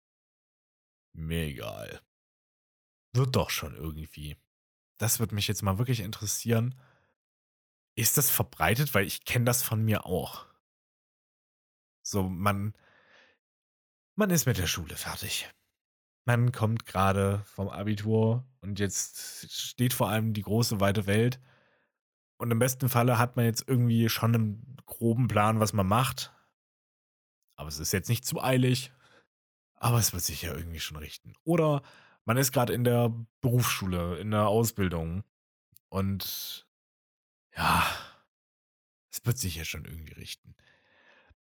mir egal. Wird doch schon irgendwie. Das würde mich jetzt mal wirklich interessieren. Ist das verbreitet? Weil ich kenne das von mir auch. So, man, man ist mit der Schule fertig. Man kommt gerade vom Abitur und jetzt steht vor allem die große weite Welt. Und im besten Falle hat man jetzt irgendwie schon einen groben Plan, was man macht. Aber es ist jetzt nicht zu eilig. Aber es wird sich ja irgendwie schon richten. Oder man ist gerade in der Berufsschule, in der Ausbildung und ja, es wird sich ja schon irgendwie richten.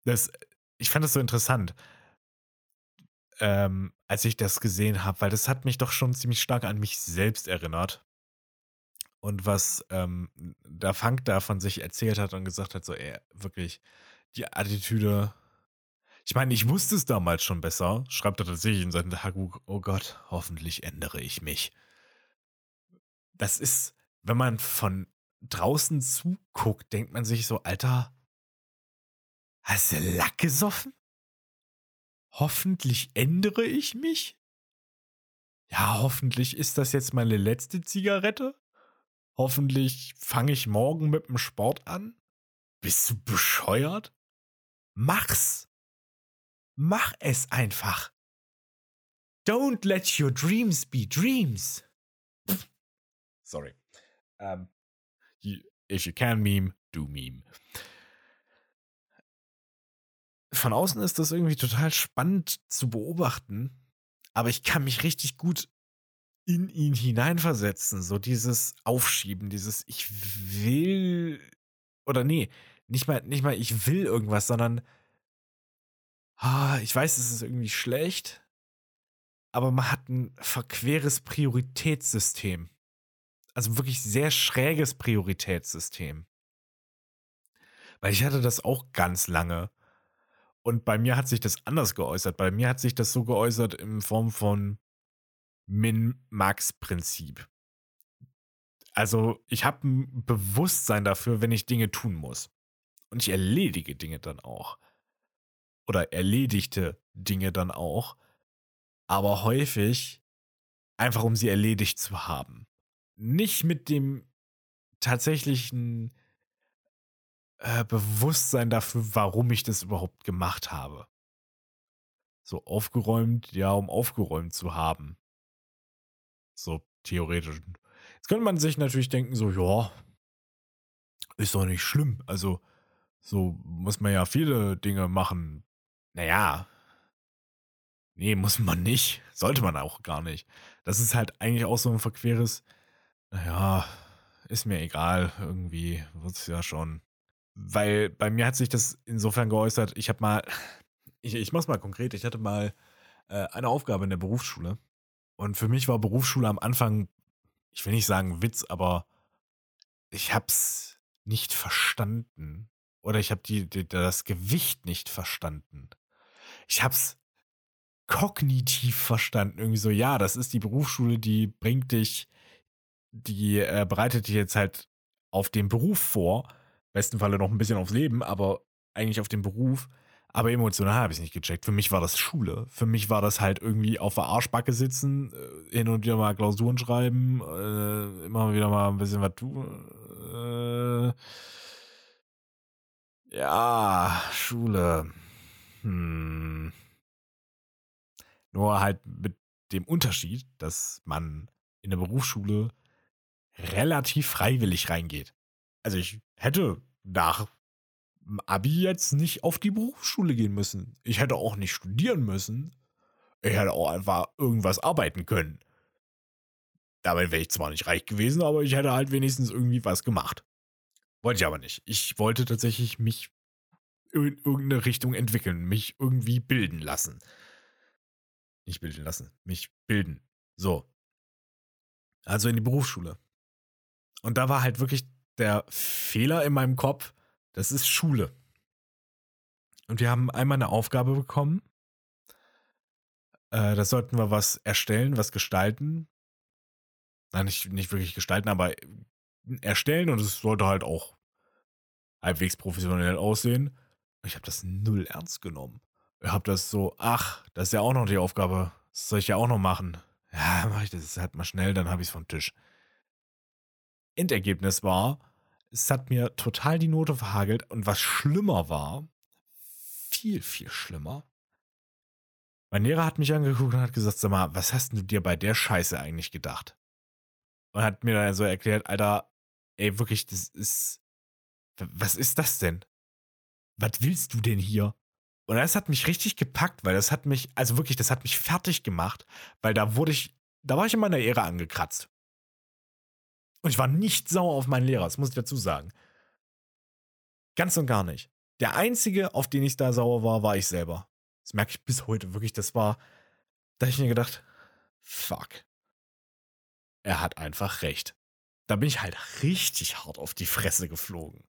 Das, ich fand das so interessant, ähm, als ich das gesehen habe, weil das hat mich doch schon ziemlich stark an mich selbst erinnert. Und was ähm, der Funk da von sich erzählt hat und gesagt hat, so, ey, wirklich, die Attitüde ich meine, ich wusste es damals schon besser, schreibt er tatsächlich in seinem Tagebuch, oh Gott, hoffentlich ändere ich mich. Das ist, wenn man von draußen zuguckt, denkt man sich so, Alter, hast du Lack gesoffen? Hoffentlich ändere ich mich? Ja, hoffentlich ist das jetzt meine letzte Zigarette. Hoffentlich fange ich morgen mit dem Sport an. Bist du bescheuert? Mach's! Mach es einfach. Don't let your dreams be dreams. Sorry. Um, you, if you can meme, do meme. Von außen ist das irgendwie total spannend zu beobachten, aber ich kann mich richtig gut in ihn hineinversetzen. So dieses Aufschieben, dieses Ich will oder nee, nicht mal, nicht mal ich will irgendwas, sondern ah, ich weiß, es ist irgendwie schlecht, aber man hat ein verqueres Prioritätssystem. Also wirklich sehr schräges Prioritätssystem. Weil ich hatte das auch ganz lange. Und bei mir hat sich das anders geäußert. Bei mir hat sich das so geäußert in Form von Min-Max-Prinzip. Also ich habe ein Bewusstsein dafür, wenn ich Dinge tun muss. Und ich erledige Dinge dann auch. Oder erledigte Dinge dann auch. Aber häufig einfach, um sie erledigt zu haben. Nicht mit dem tatsächlichen äh, Bewusstsein dafür, warum ich das überhaupt gemacht habe. So aufgeräumt, ja, um aufgeräumt zu haben. So theoretisch. Jetzt könnte man sich natürlich denken, so, ja, ist doch nicht schlimm. Also, so muss man ja viele Dinge machen. Naja. Nee, muss man nicht. Sollte man auch gar nicht. Das ist halt eigentlich auch so ein verqueres, naja, ist mir egal. Irgendwie wird es ja schon weil bei mir hat sich das insofern geäußert, ich habe mal, ich, ich mach's mal konkret, ich hatte mal äh, eine Aufgabe in der Berufsschule und für mich war Berufsschule am Anfang, ich will nicht sagen Witz, aber ich hab's nicht verstanden oder ich habe die, die, das Gewicht nicht verstanden. Ich hab's kognitiv verstanden, irgendwie so, ja, das ist die Berufsschule, die bringt dich, die äh, bereitet dich jetzt halt auf den Beruf vor besten Falle noch ein bisschen aufs Leben, aber eigentlich auf den Beruf. Aber emotional habe ich es nicht gecheckt. Für mich war das Schule. Für mich war das halt irgendwie auf der Arschbacke sitzen, äh, hin und wieder mal Klausuren schreiben, äh, immer wieder mal ein bisschen was tun. Äh, ja, Schule. Hm. Nur halt mit dem Unterschied, dass man in der Berufsschule relativ freiwillig reingeht. Also ich hätte nach Abi jetzt nicht auf die Berufsschule gehen müssen. Ich hätte auch nicht studieren müssen. Ich hätte auch einfach irgendwas arbeiten können. Damit wäre ich zwar nicht reich gewesen, aber ich hätte halt wenigstens irgendwie was gemacht. Wollte ich aber nicht. Ich wollte tatsächlich mich in irgendeine Richtung entwickeln, mich irgendwie bilden lassen. Nicht bilden lassen, mich bilden. So. Also in die Berufsschule. Und da war halt wirklich der Fehler in meinem Kopf, das ist Schule. Und wir haben einmal eine Aufgabe bekommen. Äh, da sollten wir was erstellen, was gestalten. Nein, nicht, nicht wirklich gestalten, aber erstellen und es sollte halt auch halbwegs professionell aussehen. Ich habe das null ernst genommen. Ich habe das so, ach, das ist ja auch noch die Aufgabe. Das soll ich ja auch noch machen. Ja, mache ich das halt mal schnell, dann habe ich es vom Tisch. Endergebnis war, es hat mir total die Note verhagelt. Und was schlimmer war, viel, viel schlimmer. Mein Lehrer hat mich angeguckt und hat gesagt, sag mal, was hast du dir bei der Scheiße eigentlich gedacht? Und hat mir dann so erklärt, Alter, ey, wirklich, das ist, was ist das denn? Was willst du denn hier? Und das hat mich richtig gepackt, weil das hat mich, also wirklich, das hat mich fertig gemacht, weil da wurde ich, da war ich in meiner Ehre angekratzt. Und ich war nicht sauer auf meinen Lehrer, das muss ich dazu sagen. Ganz und gar nicht. Der einzige, auf den ich da sauer war, war ich selber. Das merke ich bis heute wirklich. Das war, da habe ich mir gedacht, fuck. Er hat einfach recht. Da bin ich halt richtig hart auf die Fresse geflogen.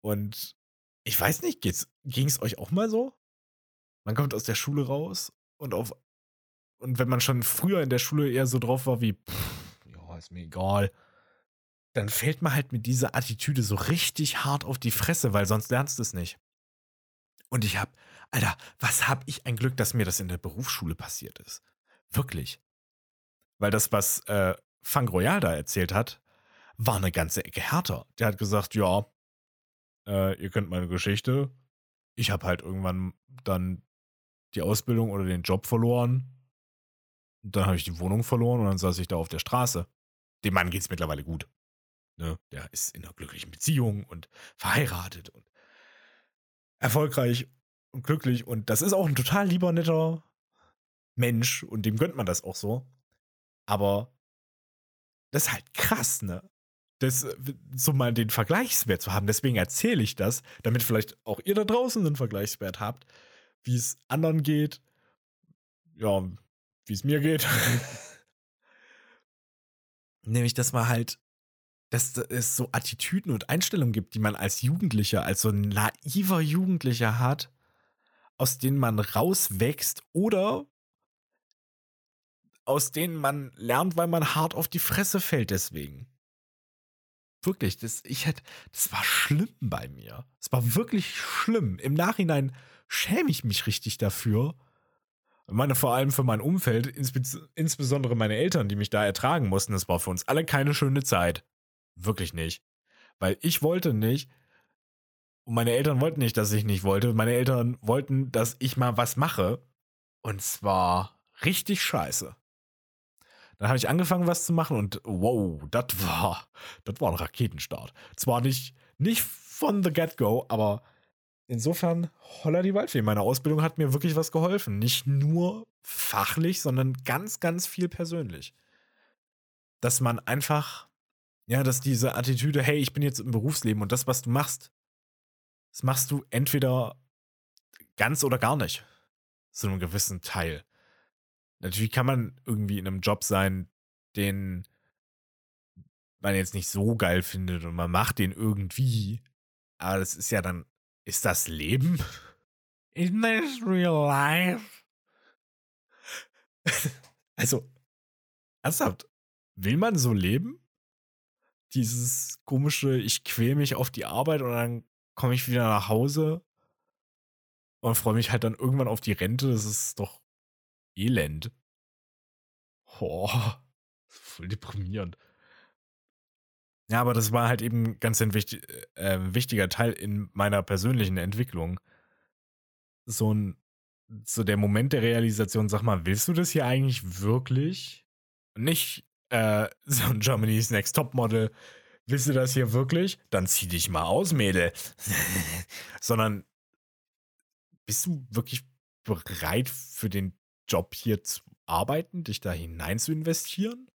Und ich weiß nicht, ging es euch auch mal so? Man kommt aus der Schule raus und auf und wenn man schon früher in der Schule eher so drauf war wie, pff, ist mir egal. Dann fällt man halt mit dieser Attitüde so richtig hart auf die Fresse, weil sonst lernst du es nicht. Und ich hab, Alter, was hab ich ein Glück, dass mir das in der Berufsschule passiert ist. Wirklich. Weil das, was äh, Fang Royal da erzählt hat, war eine ganze Ecke härter. Der hat gesagt, ja, äh, ihr könnt meine Geschichte. Ich habe halt irgendwann dann die Ausbildung oder den Job verloren. Und dann habe ich die Wohnung verloren und dann saß ich da auf der Straße dem Mann geht es mittlerweile gut. Ne? Der ist in einer glücklichen Beziehung und verheiratet und erfolgreich und glücklich. Und das ist auch ein total lieber, netter Mensch und dem gönnt man das auch so. Aber das ist halt krass, ne? Das, so mal den Vergleichswert zu haben. Deswegen erzähle ich das, damit vielleicht auch ihr da draußen einen Vergleichswert habt, wie es anderen geht. Ja, wie es mir geht. Nämlich, dass man halt dass es so Attitüden und Einstellungen gibt, die man als Jugendlicher, als so ein naiver Jugendlicher hat, aus denen man rauswächst oder aus denen man lernt, weil man hart auf die Fresse fällt deswegen. Wirklich, das, ich hätte, das war schlimm bei mir. Es war wirklich schlimm. Im Nachhinein schäme ich mich richtig dafür. Ich meine, vor allem für mein Umfeld, insbesondere meine Eltern, die mich da ertragen mussten. Das war für uns alle keine schöne Zeit. Wirklich nicht. Weil ich wollte nicht, und meine Eltern wollten nicht, dass ich nicht wollte. Meine Eltern wollten, dass ich mal was mache. Und zwar richtig scheiße. Dann habe ich angefangen, was zu machen und wow, das war, das war ein Raketenstart. Zwar nicht, nicht von the get-go, aber insofern, holla die Waldfee. Meine Ausbildung hat mir wirklich was geholfen. Nicht nur fachlich, sondern ganz, ganz viel persönlich. Dass man einfach, ja, dass diese Attitüde, hey, ich bin jetzt im Berufsleben und das, was du machst, das machst du entweder ganz oder gar nicht. Zu einem gewissen Teil. Natürlich kann man irgendwie in einem Job sein, den man jetzt nicht so geil findet und man macht den irgendwie. Aber das ist ja dann, ist das Leben? Is this real life? also, ernsthaft, will man so leben? Dieses komische, ich quäle mich auf die Arbeit und dann komme ich wieder nach Hause und freue mich halt dann irgendwann auf die Rente. Das ist doch Elend. Boah, voll deprimierend. Ja, aber das war halt eben ganz ein wichtig, äh, wichtiger Teil in meiner persönlichen Entwicklung. So ein, so der Moment der Realisation, sag mal, willst du das hier eigentlich wirklich? Nicht äh, so ein Germany's Next Top Model. Willst du das hier wirklich? Dann zieh dich mal aus, Mädel. Sondern bist du wirklich bereit für den Job hier zu arbeiten, dich da hinein zu investieren?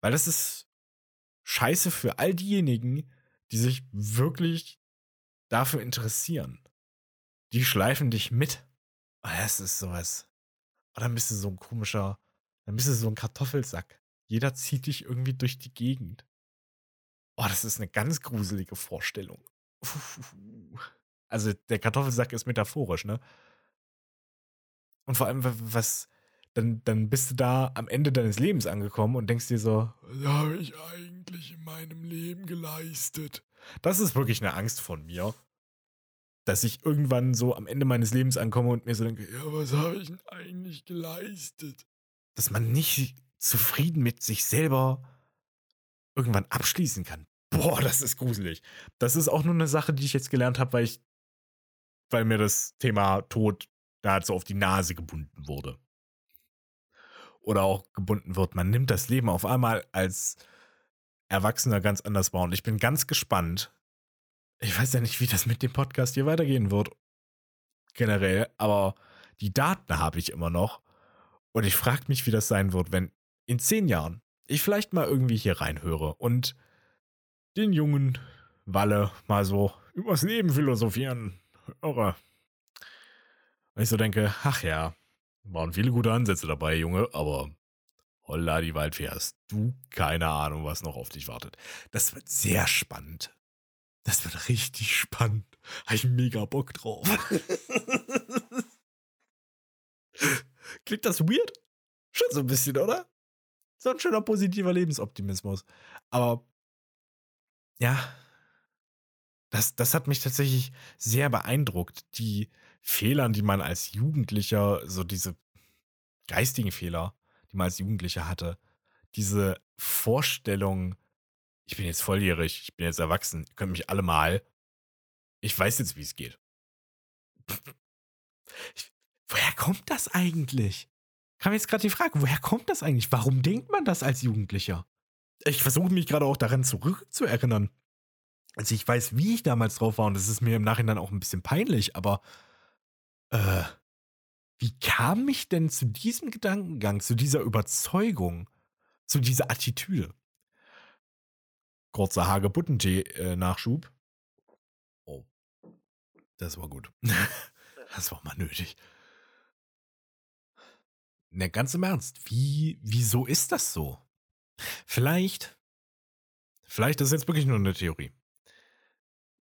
Weil das ist scheiße für all diejenigen, die sich wirklich dafür interessieren. Die schleifen dich mit. Das ist sowas. Oh, dann bist du so ein komischer, dann bist du so ein Kartoffelsack. Jeder zieht dich irgendwie durch die Gegend. Oh, das ist eine ganz gruselige Vorstellung. Also der Kartoffelsack ist metaphorisch, ne? Und vor allem, was, dann, dann bist du da am Ende deines Lebens angekommen und denkst dir so, was habe ich eigentlich in meinem Leben geleistet? Das ist wirklich eine Angst von mir. Dass ich irgendwann so am Ende meines Lebens ankomme und mir so denke, ja, was habe ich denn eigentlich geleistet? Dass man nicht zufrieden mit sich selber irgendwann abschließen kann. Boah, das ist gruselig. Das ist auch nur eine Sache, die ich jetzt gelernt habe, weil ich, weil mir das Thema Tod dazu auf die Nase gebunden wurde. Oder auch gebunden wird. Man nimmt das Leben auf einmal als Erwachsener ganz anders wahr. Und ich bin ganz gespannt. Ich weiß ja nicht, wie das mit dem Podcast hier weitergehen wird. Generell, aber die Daten habe ich immer noch. Und ich frage mich, wie das sein wird, wenn in zehn Jahren ich vielleicht mal irgendwie hier reinhöre und den jungen Walle mal so übers Leben philosophieren höre. Und ich so denke, ach ja, waren viele gute Ansätze dabei, Junge, aber holla die Waldfee, hast du keine Ahnung, was noch auf dich wartet. Das wird sehr spannend. Das wird richtig spannend. Habe ich mega Bock drauf. Klingt das weird? Schon so ein bisschen, oder? So ein schöner positiver Lebensoptimismus. Aber ja, das, das hat mich tatsächlich sehr beeindruckt. Die Fehlern, die man als Jugendlicher, so diese geistigen Fehler, die man als Jugendlicher hatte, diese Vorstellung, ich bin jetzt volljährig, ich bin jetzt erwachsen, ihr könnt mich alle mal, ich weiß jetzt, wie es geht. Ich, woher kommt das eigentlich? Kam jetzt gerade die Frage, woher kommt das eigentlich? Warum denkt man das als Jugendlicher? Ich versuche mich gerade auch daran zurückzuerinnern. Also ich weiß, wie ich damals drauf war und das ist mir im Nachhinein auch ein bisschen peinlich, aber äh, wie kam ich denn zu diesem Gedankengang, zu dieser Überzeugung, zu dieser Attitüde? Kurzer Hagebuttentee-Nachschub. oh, das war gut. das war mal nötig. Ne, ganz im Ernst, wie, wieso ist das so? Vielleicht, vielleicht ist jetzt wirklich nur eine Theorie.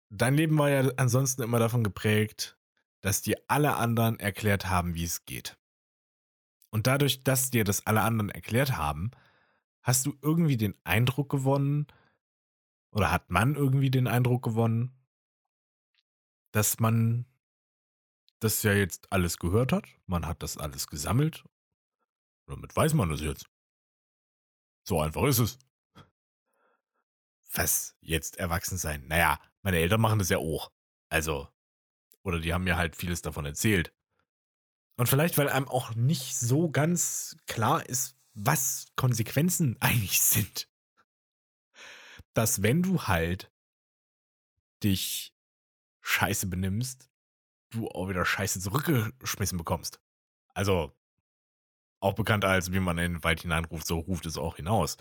Dein Leben war ja ansonsten immer davon geprägt, dass dir alle anderen erklärt haben, wie es geht. Und dadurch, dass dir das alle anderen erklärt haben, hast du irgendwie den Eindruck gewonnen, oder hat man irgendwie den Eindruck gewonnen, dass man das ja jetzt alles gehört hat, man hat das alles gesammelt. Damit weiß man das jetzt. So einfach ist es. Was jetzt erwachsen sein? Naja, meine Eltern machen das ja auch. Also, oder die haben mir halt vieles davon erzählt. Und vielleicht, weil einem auch nicht so ganz klar ist, was Konsequenzen eigentlich sind. Dass wenn du halt dich scheiße benimmst, du auch wieder scheiße zurückgeschmissen bekommst. Also, auch bekannt als, wie man in den Wald hineinruft, so ruft es auch hinaus.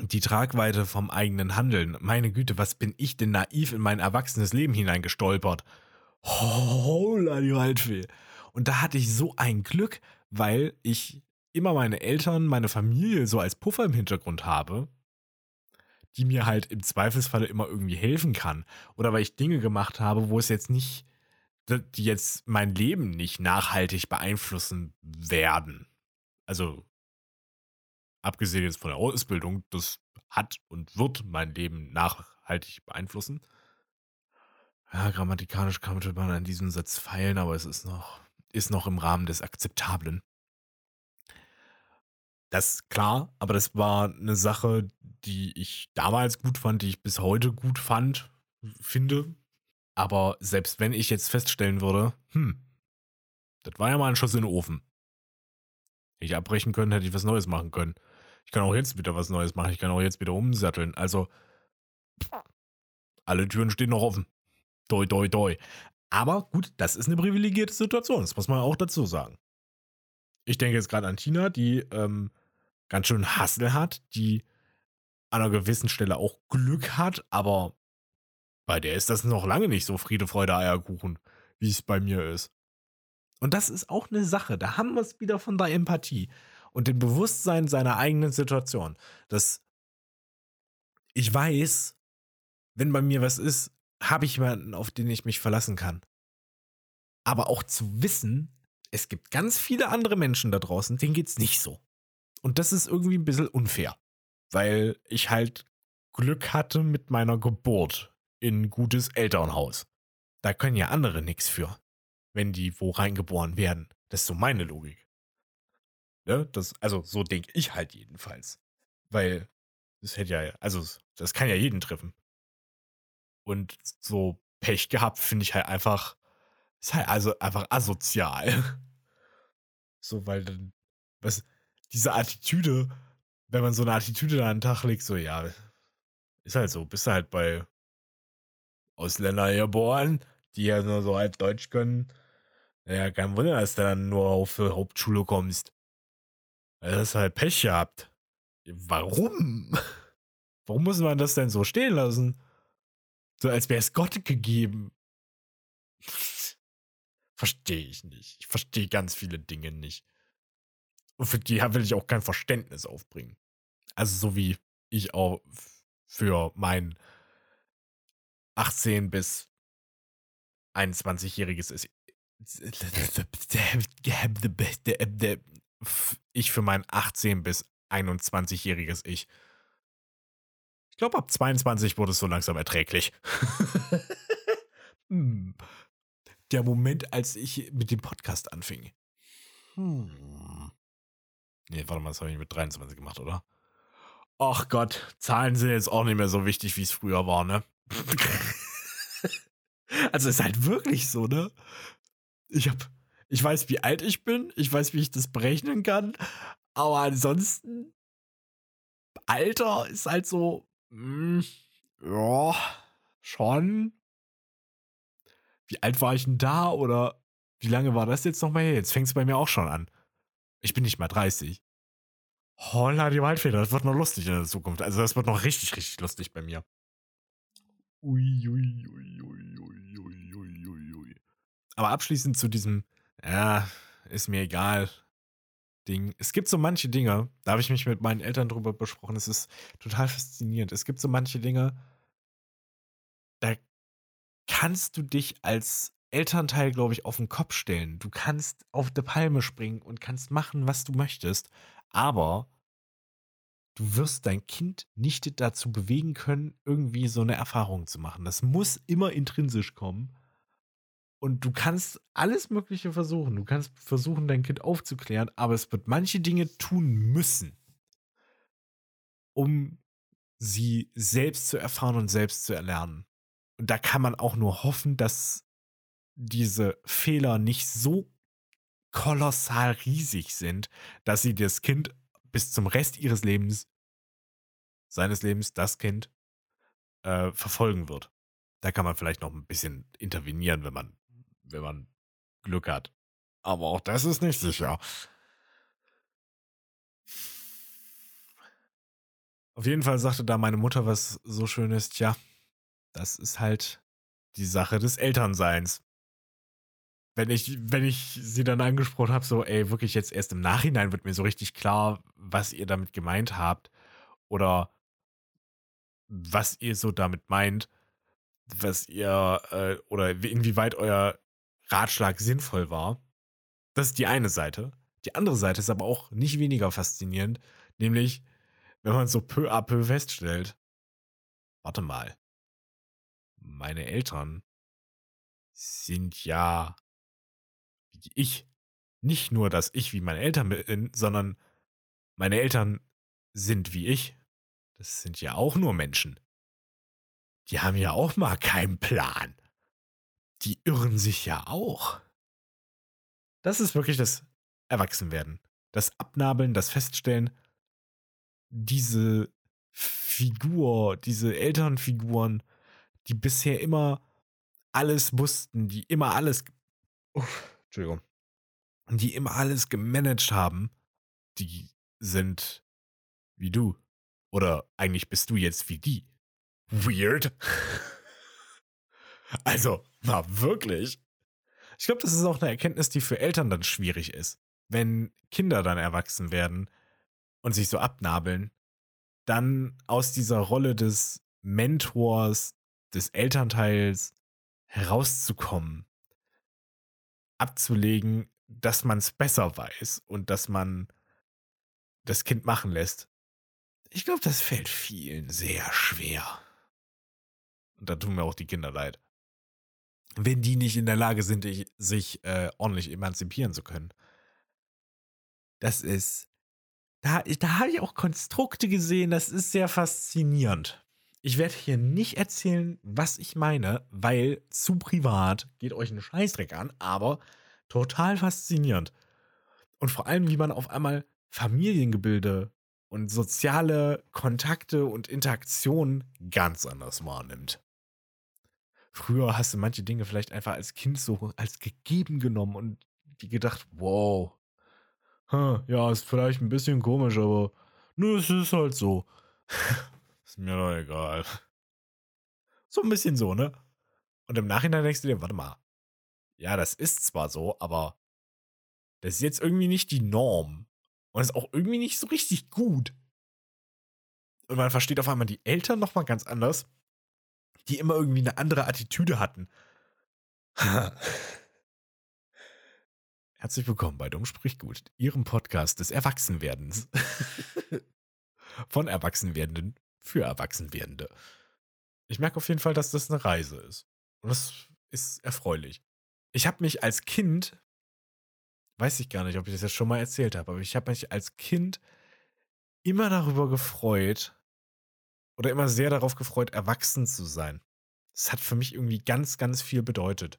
Die Tragweite vom eigenen Handeln. Meine Güte, was bin ich denn naiv in mein erwachsenes Leben hineingestolpert? Holla die Waldfee. Und da hatte ich so ein Glück, weil ich immer meine Eltern, meine Familie so als Puffer im Hintergrund habe, die mir halt im Zweifelsfalle immer irgendwie helfen kann. Oder weil ich Dinge gemacht habe, wo es jetzt nicht, die jetzt mein Leben nicht nachhaltig beeinflussen werden. Also, abgesehen jetzt von der Ausbildung, das hat und wird mein Leben nachhaltig beeinflussen. Ja, grammatikalisch kann man an diesem Satz feilen, aber es ist noch, ist noch im Rahmen des Akzeptablen. Das klar, aber das war eine Sache, die ich damals gut fand, die ich bis heute gut fand, finde. Aber selbst wenn ich jetzt feststellen würde, hm, das war ja mal ein Schuss in den Ofen. Hätte ich abbrechen können, hätte ich was Neues machen können. Ich kann auch jetzt wieder was Neues machen. Ich kann auch jetzt wieder umsatteln. Also, alle Türen stehen noch offen. Doi, doi, doi. Aber gut, das ist eine privilegierte Situation. Das muss man auch dazu sagen. Ich denke jetzt gerade an Tina, die ähm, ganz schön Hassel hat, die an einer gewissen Stelle auch Glück hat, aber bei der ist das noch lange nicht so Friede, Freude, Eierkuchen, wie es bei mir ist. Und das ist auch eine Sache. Da haben wir es wieder von der Empathie und dem Bewusstsein seiner eigenen Situation. Dass ich weiß, wenn bei mir was ist, habe ich jemanden, auf den ich mich verlassen kann. Aber auch zu wissen, es gibt ganz viele andere Menschen da draußen, denen geht es nicht so. Und das ist irgendwie ein bisschen unfair, weil ich halt Glück hatte mit meiner Geburt in ein gutes Elternhaus. Da können ja andere nichts für, wenn die wo reingeboren werden. Das ist so meine Logik. Ne? Das, also so denke ich halt jedenfalls. Weil das hätte ja, also das kann ja jeden treffen. Und so Pech gehabt finde ich halt einfach, ist halt also einfach asozial. So, weil dann, was, diese Attitüde, wenn man so eine Attitüde da an den Tag legt, so, ja, ist halt so, bist du halt bei Ausländern geboren, die ja nur so halb Deutsch können. Ja, kein Wunder, dass du dann nur auf Hauptschule kommst. Weil hast halt Pech gehabt. Warum? Warum muss man das denn so stehen lassen? So als wäre es Gott gegeben. verstehe ich nicht. Ich verstehe ganz viele Dinge nicht. Und für die will ich auch kein Verständnis aufbringen. Also so wie ich auch für mein 18 bis 21-jähriges ich für mein 18 bis 21-jähriges Ich. Ich glaube, ab 22 wurde es so langsam erträglich. hm. Der Moment, als ich mit dem Podcast anfing. Hm. Nee, warte mal, das habe ich mit 23 gemacht, oder? Ach Gott, Zahlen sind jetzt auch nicht mehr so wichtig, wie es früher war, ne? also ist halt wirklich so, ne? Ich hab, ich weiß, wie alt ich bin, ich weiß, wie ich das berechnen kann, aber ansonsten Alter ist halt so, mh, hm, ja, schon. Wie alt war ich denn da oder wie lange war das jetzt nochmal her? Jetzt fängt es bei mir auch schon an. Ich bin nicht mal 30. Holla die Waldfeder, das wird noch lustig in der Zukunft. Also das wird noch richtig, richtig lustig bei mir. Ui, ui, ui, ui, ui, ui, ui, ui. Aber abschließend zu diesem, ja, ist mir egal. Ding. Es gibt so manche Dinge, da habe ich mich mit meinen Eltern drüber besprochen. Es ist total faszinierend. Es gibt so manche Dinge, da kannst du dich als Elternteil, glaube ich, auf den Kopf stellen. Du kannst auf der Palme springen und kannst machen, was du möchtest. Aber du wirst dein Kind nicht dazu bewegen können, irgendwie so eine Erfahrung zu machen. Das muss immer intrinsisch kommen. Und du kannst alles Mögliche versuchen. Du kannst versuchen, dein Kind aufzuklären, aber es wird manche Dinge tun müssen, um sie selbst zu erfahren und selbst zu erlernen. Und da kann man auch nur hoffen, dass diese Fehler nicht so kolossal riesig sind, dass sie das Kind bis zum Rest ihres Lebens, seines Lebens, das Kind, äh, verfolgen wird. Da kann man vielleicht noch ein bisschen intervenieren, wenn man wenn man Glück hat. Aber auch das ist nicht sicher. Auf jeden Fall sagte da meine Mutter was so Schönes, tja, das ist halt die Sache des Elternseins. Wenn ich, wenn ich sie dann angesprochen habe, so, ey, wirklich jetzt erst im Nachhinein wird mir so richtig klar, was ihr damit gemeint habt oder was ihr so damit meint, was ihr äh, oder inwieweit euer Ratschlag sinnvoll war. Das ist die eine Seite. Die andere Seite ist aber auch nicht weniger faszinierend, nämlich wenn man so peu à peu feststellt, warte mal, meine Eltern sind ja wie ich. Nicht nur, dass ich wie meine Eltern bin, sondern meine Eltern sind wie ich. Das sind ja auch nur Menschen. Die haben ja auch mal keinen Plan die irren sich ja auch. Das ist wirklich das Erwachsenwerden. Das Abnabeln, das Feststellen, diese Figur, diese Elternfiguren, die bisher immer alles wussten, die immer alles, uff, Entschuldigung, die immer alles gemanagt haben, die sind wie du. Oder eigentlich bist du jetzt wie die. Weird. Also, na wirklich. Ich glaube, das ist auch eine Erkenntnis, die für Eltern dann schwierig ist. Wenn Kinder dann erwachsen werden und sich so abnabeln, dann aus dieser Rolle des Mentors, des Elternteils herauszukommen, abzulegen, dass man es besser weiß und dass man das Kind machen lässt. Ich glaube, das fällt vielen sehr schwer. Und da tun mir auch die Kinder leid wenn die nicht in der Lage sind, sich äh, ordentlich emanzipieren zu können. Das ist, da, da habe ich auch Konstrukte gesehen, das ist sehr faszinierend. Ich werde hier nicht erzählen, was ich meine, weil zu privat geht euch einen Scheißdreck an, aber total faszinierend. Und vor allem, wie man auf einmal Familiengebilde und soziale Kontakte und Interaktionen ganz anders wahrnimmt. Früher hast du manche Dinge vielleicht einfach als Kind so als gegeben genommen und die gedacht, wow, huh, ja, ist vielleicht ein bisschen komisch, aber nö, es ist halt so. ist mir doch egal. So ein bisschen so, ne? Und im Nachhinein denkst du dir, warte mal, ja, das ist zwar so, aber das ist jetzt irgendwie nicht die Norm. Und ist auch irgendwie nicht so richtig gut. Und man versteht auf einmal die Eltern nochmal ganz anders die immer irgendwie eine andere Attitüde hatten. Herzlich willkommen bei Dumm spricht gut, Ihrem Podcast des Erwachsenwerdens. Von Erwachsenwerdenden für Erwachsenwerdende. Ich merke auf jeden Fall, dass das eine Reise ist. Und das ist erfreulich. Ich habe mich als Kind, weiß ich gar nicht, ob ich das jetzt schon mal erzählt habe, aber ich habe mich als Kind immer darüber gefreut, oder immer sehr darauf gefreut, erwachsen zu sein. Das hat für mich irgendwie ganz, ganz viel bedeutet.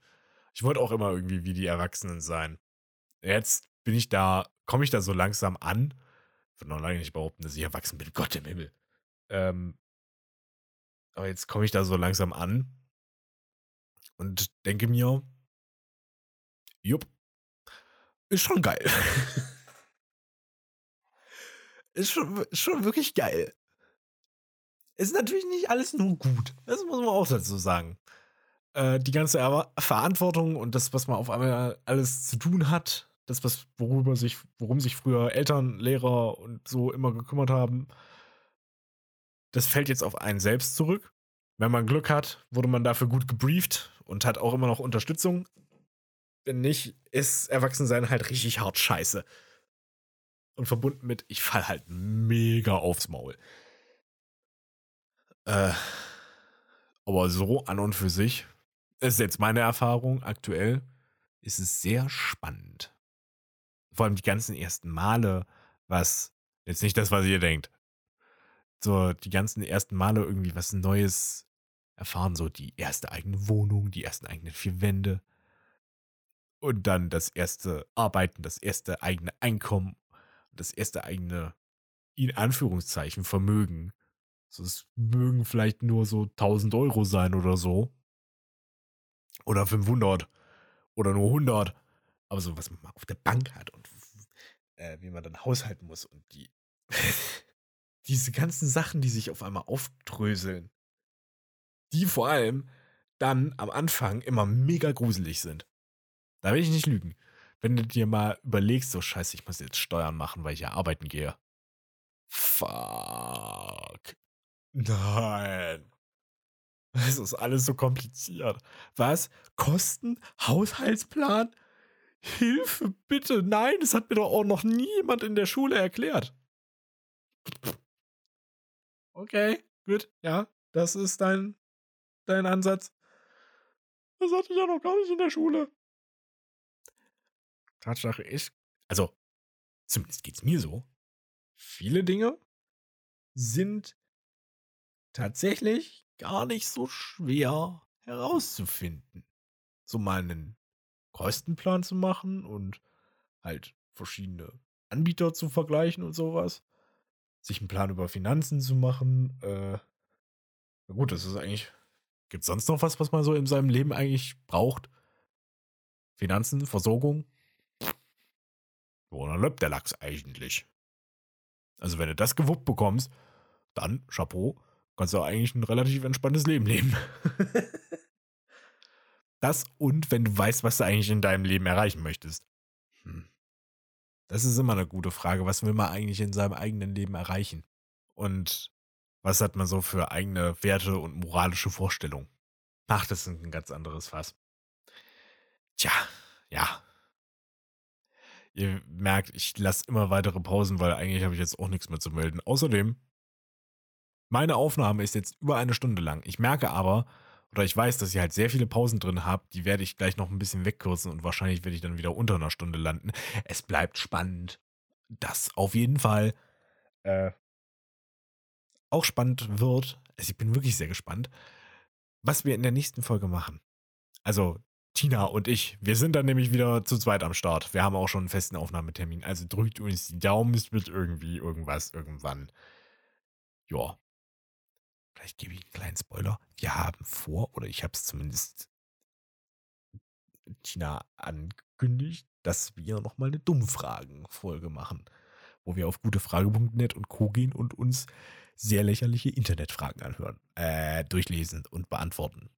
Ich wollte auch immer irgendwie wie die Erwachsenen sein. Jetzt bin ich da, komme ich da so langsam an. Ich würde noch lange nicht behaupten, dass ich erwachsen bin. Gott im Himmel. Ähm, aber jetzt komme ich da so langsam an und denke mir, jupp, ist schon geil. ist schon, schon wirklich geil ist natürlich nicht alles nur gut. Das muss man auch dazu sagen. Äh, die ganze Verantwortung und das, was man auf einmal alles zu tun hat, das, was, worüber sich, worum sich früher Eltern, Lehrer und so immer gekümmert haben, das fällt jetzt auf einen selbst zurück. Wenn man Glück hat, wurde man dafür gut gebrieft und hat auch immer noch Unterstützung. Wenn nicht, ist Erwachsensein halt richtig hart scheiße. Und verbunden mit, ich fall halt mega aufs Maul. Äh, aber so an und für sich, ist jetzt meine Erfahrung aktuell, ist es sehr spannend. Vor allem die ganzen ersten Male, was, jetzt nicht das, was ihr denkt, so die ganzen ersten Male irgendwie was Neues erfahren, so die erste eigene Wohnung, die ersten eigenen vier Wände und dann das erste Arbeiten, das erste eigene Einkommen, das erste eigene, in Anführungszeichen, Vermögen. Es mögen vielleicht nur so 1000 Euro sein oder so. Oder 500. Oder nur 100. Aber so, was man mal auf der Bank hat und äh, wie man dann haushalten muss und die diese ganzen Sachen, die sich auf einmal aufdröseln, die vor allem dann am Anfang immer mega gruselig sind. Da will ich nicht lügen. Wenn du dir mal überlegst, so scheiße, ich muss jetzt Steuern machen, weil ich ja arbeiten gehe. Fuck. Nein. Das ist alles so kompliziert. Was? Kosten? Haushaltsplan? Hilfe, bitte. Nein, das hat mir doch auch noch niemand in der Schule erklärt. Okay, gut, ja, das ist dein, dein Ansatz. Das hatte ich ja noch gar nicht in der Schule. Tatsache ist, also, zumindest geht es mir so, viele Dinge sind tatsächlich gar nicht so schwer herauszufinden. So mal einen Kostenplan zu machen und halt verschiedene Anbieter zu vergleichen und sowas sich einen Plan über Finanzen zu machen. Äh, na gut, das ist eigentlich. Gibt es sonst noch was, was man so in seinem Leben eigentlich braucht? Finanzen, Versorgung? Wo dann läuft der Lachs eigentlich? Also, wenn du das gewuppt bekommst, dann, Chapeau, kannst du eigentlich ein relativ entspanntes Leben leben. das und wenn du weißt, was du eigentlich in deinem Leben erreichen möchtest. Hm. Das ist immer eine gute Frage. Was will man eigentlich in seinem eigenen Leben erreichen? Und was hat man so für eigene Werte und moralische Vorstellungen? Ach, das ist ein ganz anderes Fass. Tja, ja. Ihr merkt, ich lasse immer weitere Pausen, weil eigentlich habe ich jetzt auch nichts mehr zu melden. Außerdem, meine Aufnahme ist jetzt über eine Stunde lang. Ich merke aber, oder ich weiß, dass ihr halt sehr viele Pausen drin habt, die werde ich gleich noch ein bisschen wegkürzen und wahrscheinlich werde ich dann wieder unter einer Stunde landen. Es bleibt spannend. Das auf jeden Fall. Äh, auch spannend wird, also ich bin wirklich sehr gespannt, was wir in der nächsten Folge machen. Also Tina und ich, wir sind dann nämlich wieder zu zweit am Start. Wir haben auch schon einen festen Aufnahmetermin. Also drückt uns die Daumen, es wird irgendwie irgendwas irgendwann. Ja, vielleicht gebe ich einen kleinen Spoiler. Wir haben vor, oder ich habe es zumindest Tina angekündigt, dass wir nochmal eine Dummfragen-Folge machen, wo wir auf gutefrage.net und Co. gehen und uns sehr lächerliche Internetfragen anhören, äh, durchlesen und beantworten.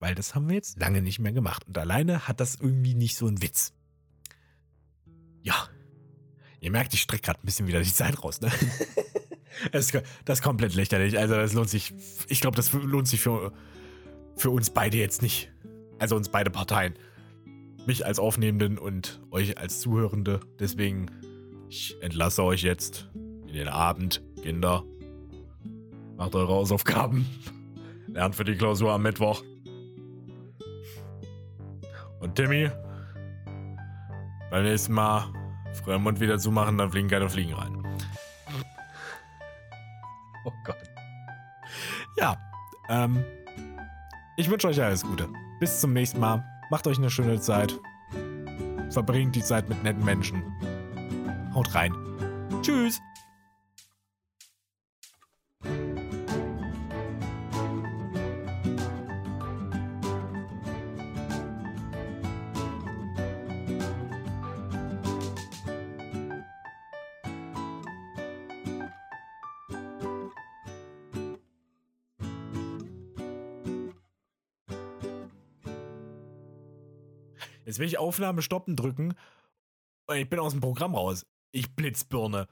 Weil das haben wir jetzt lange nicht mehr gemacht. Und alleine hat das irgendwie nicht so einen Witz. Ja. Ihr merkt, ich strecke gerade ein bisschen wieder die Zeit raus, ne? Das, das ist komplett lächerlich. Also das lohnt sich. Ich glaube, das lohnt sich für, für uns beide jetzt nicht. Also uns beide Parteien. Mich als Aufnehmenden und euch als Zuhörende. Deswegen, ich entlasse euch jetzt in den Abend, Kinder. Macht eure Hausaufgaben. Lernt für die Klausur am Mittwoch. Und Timmy, beim nächsten Mal früher Mund wieder zumachen, dann fliegen keine Fliegen rein. Oh Gott. Ja, ähm, ich wünsche euch alles Gute. Bis zum nächsten Mal. Macht euch eine schöne Zeit. Verbringt die Zeit mit netten Menschen. Haut rein. Tschüss. Jetzt will ich Aufnahme stoppen drücken Und ich bin aus dem Programm raus. Ich Blitzbirne.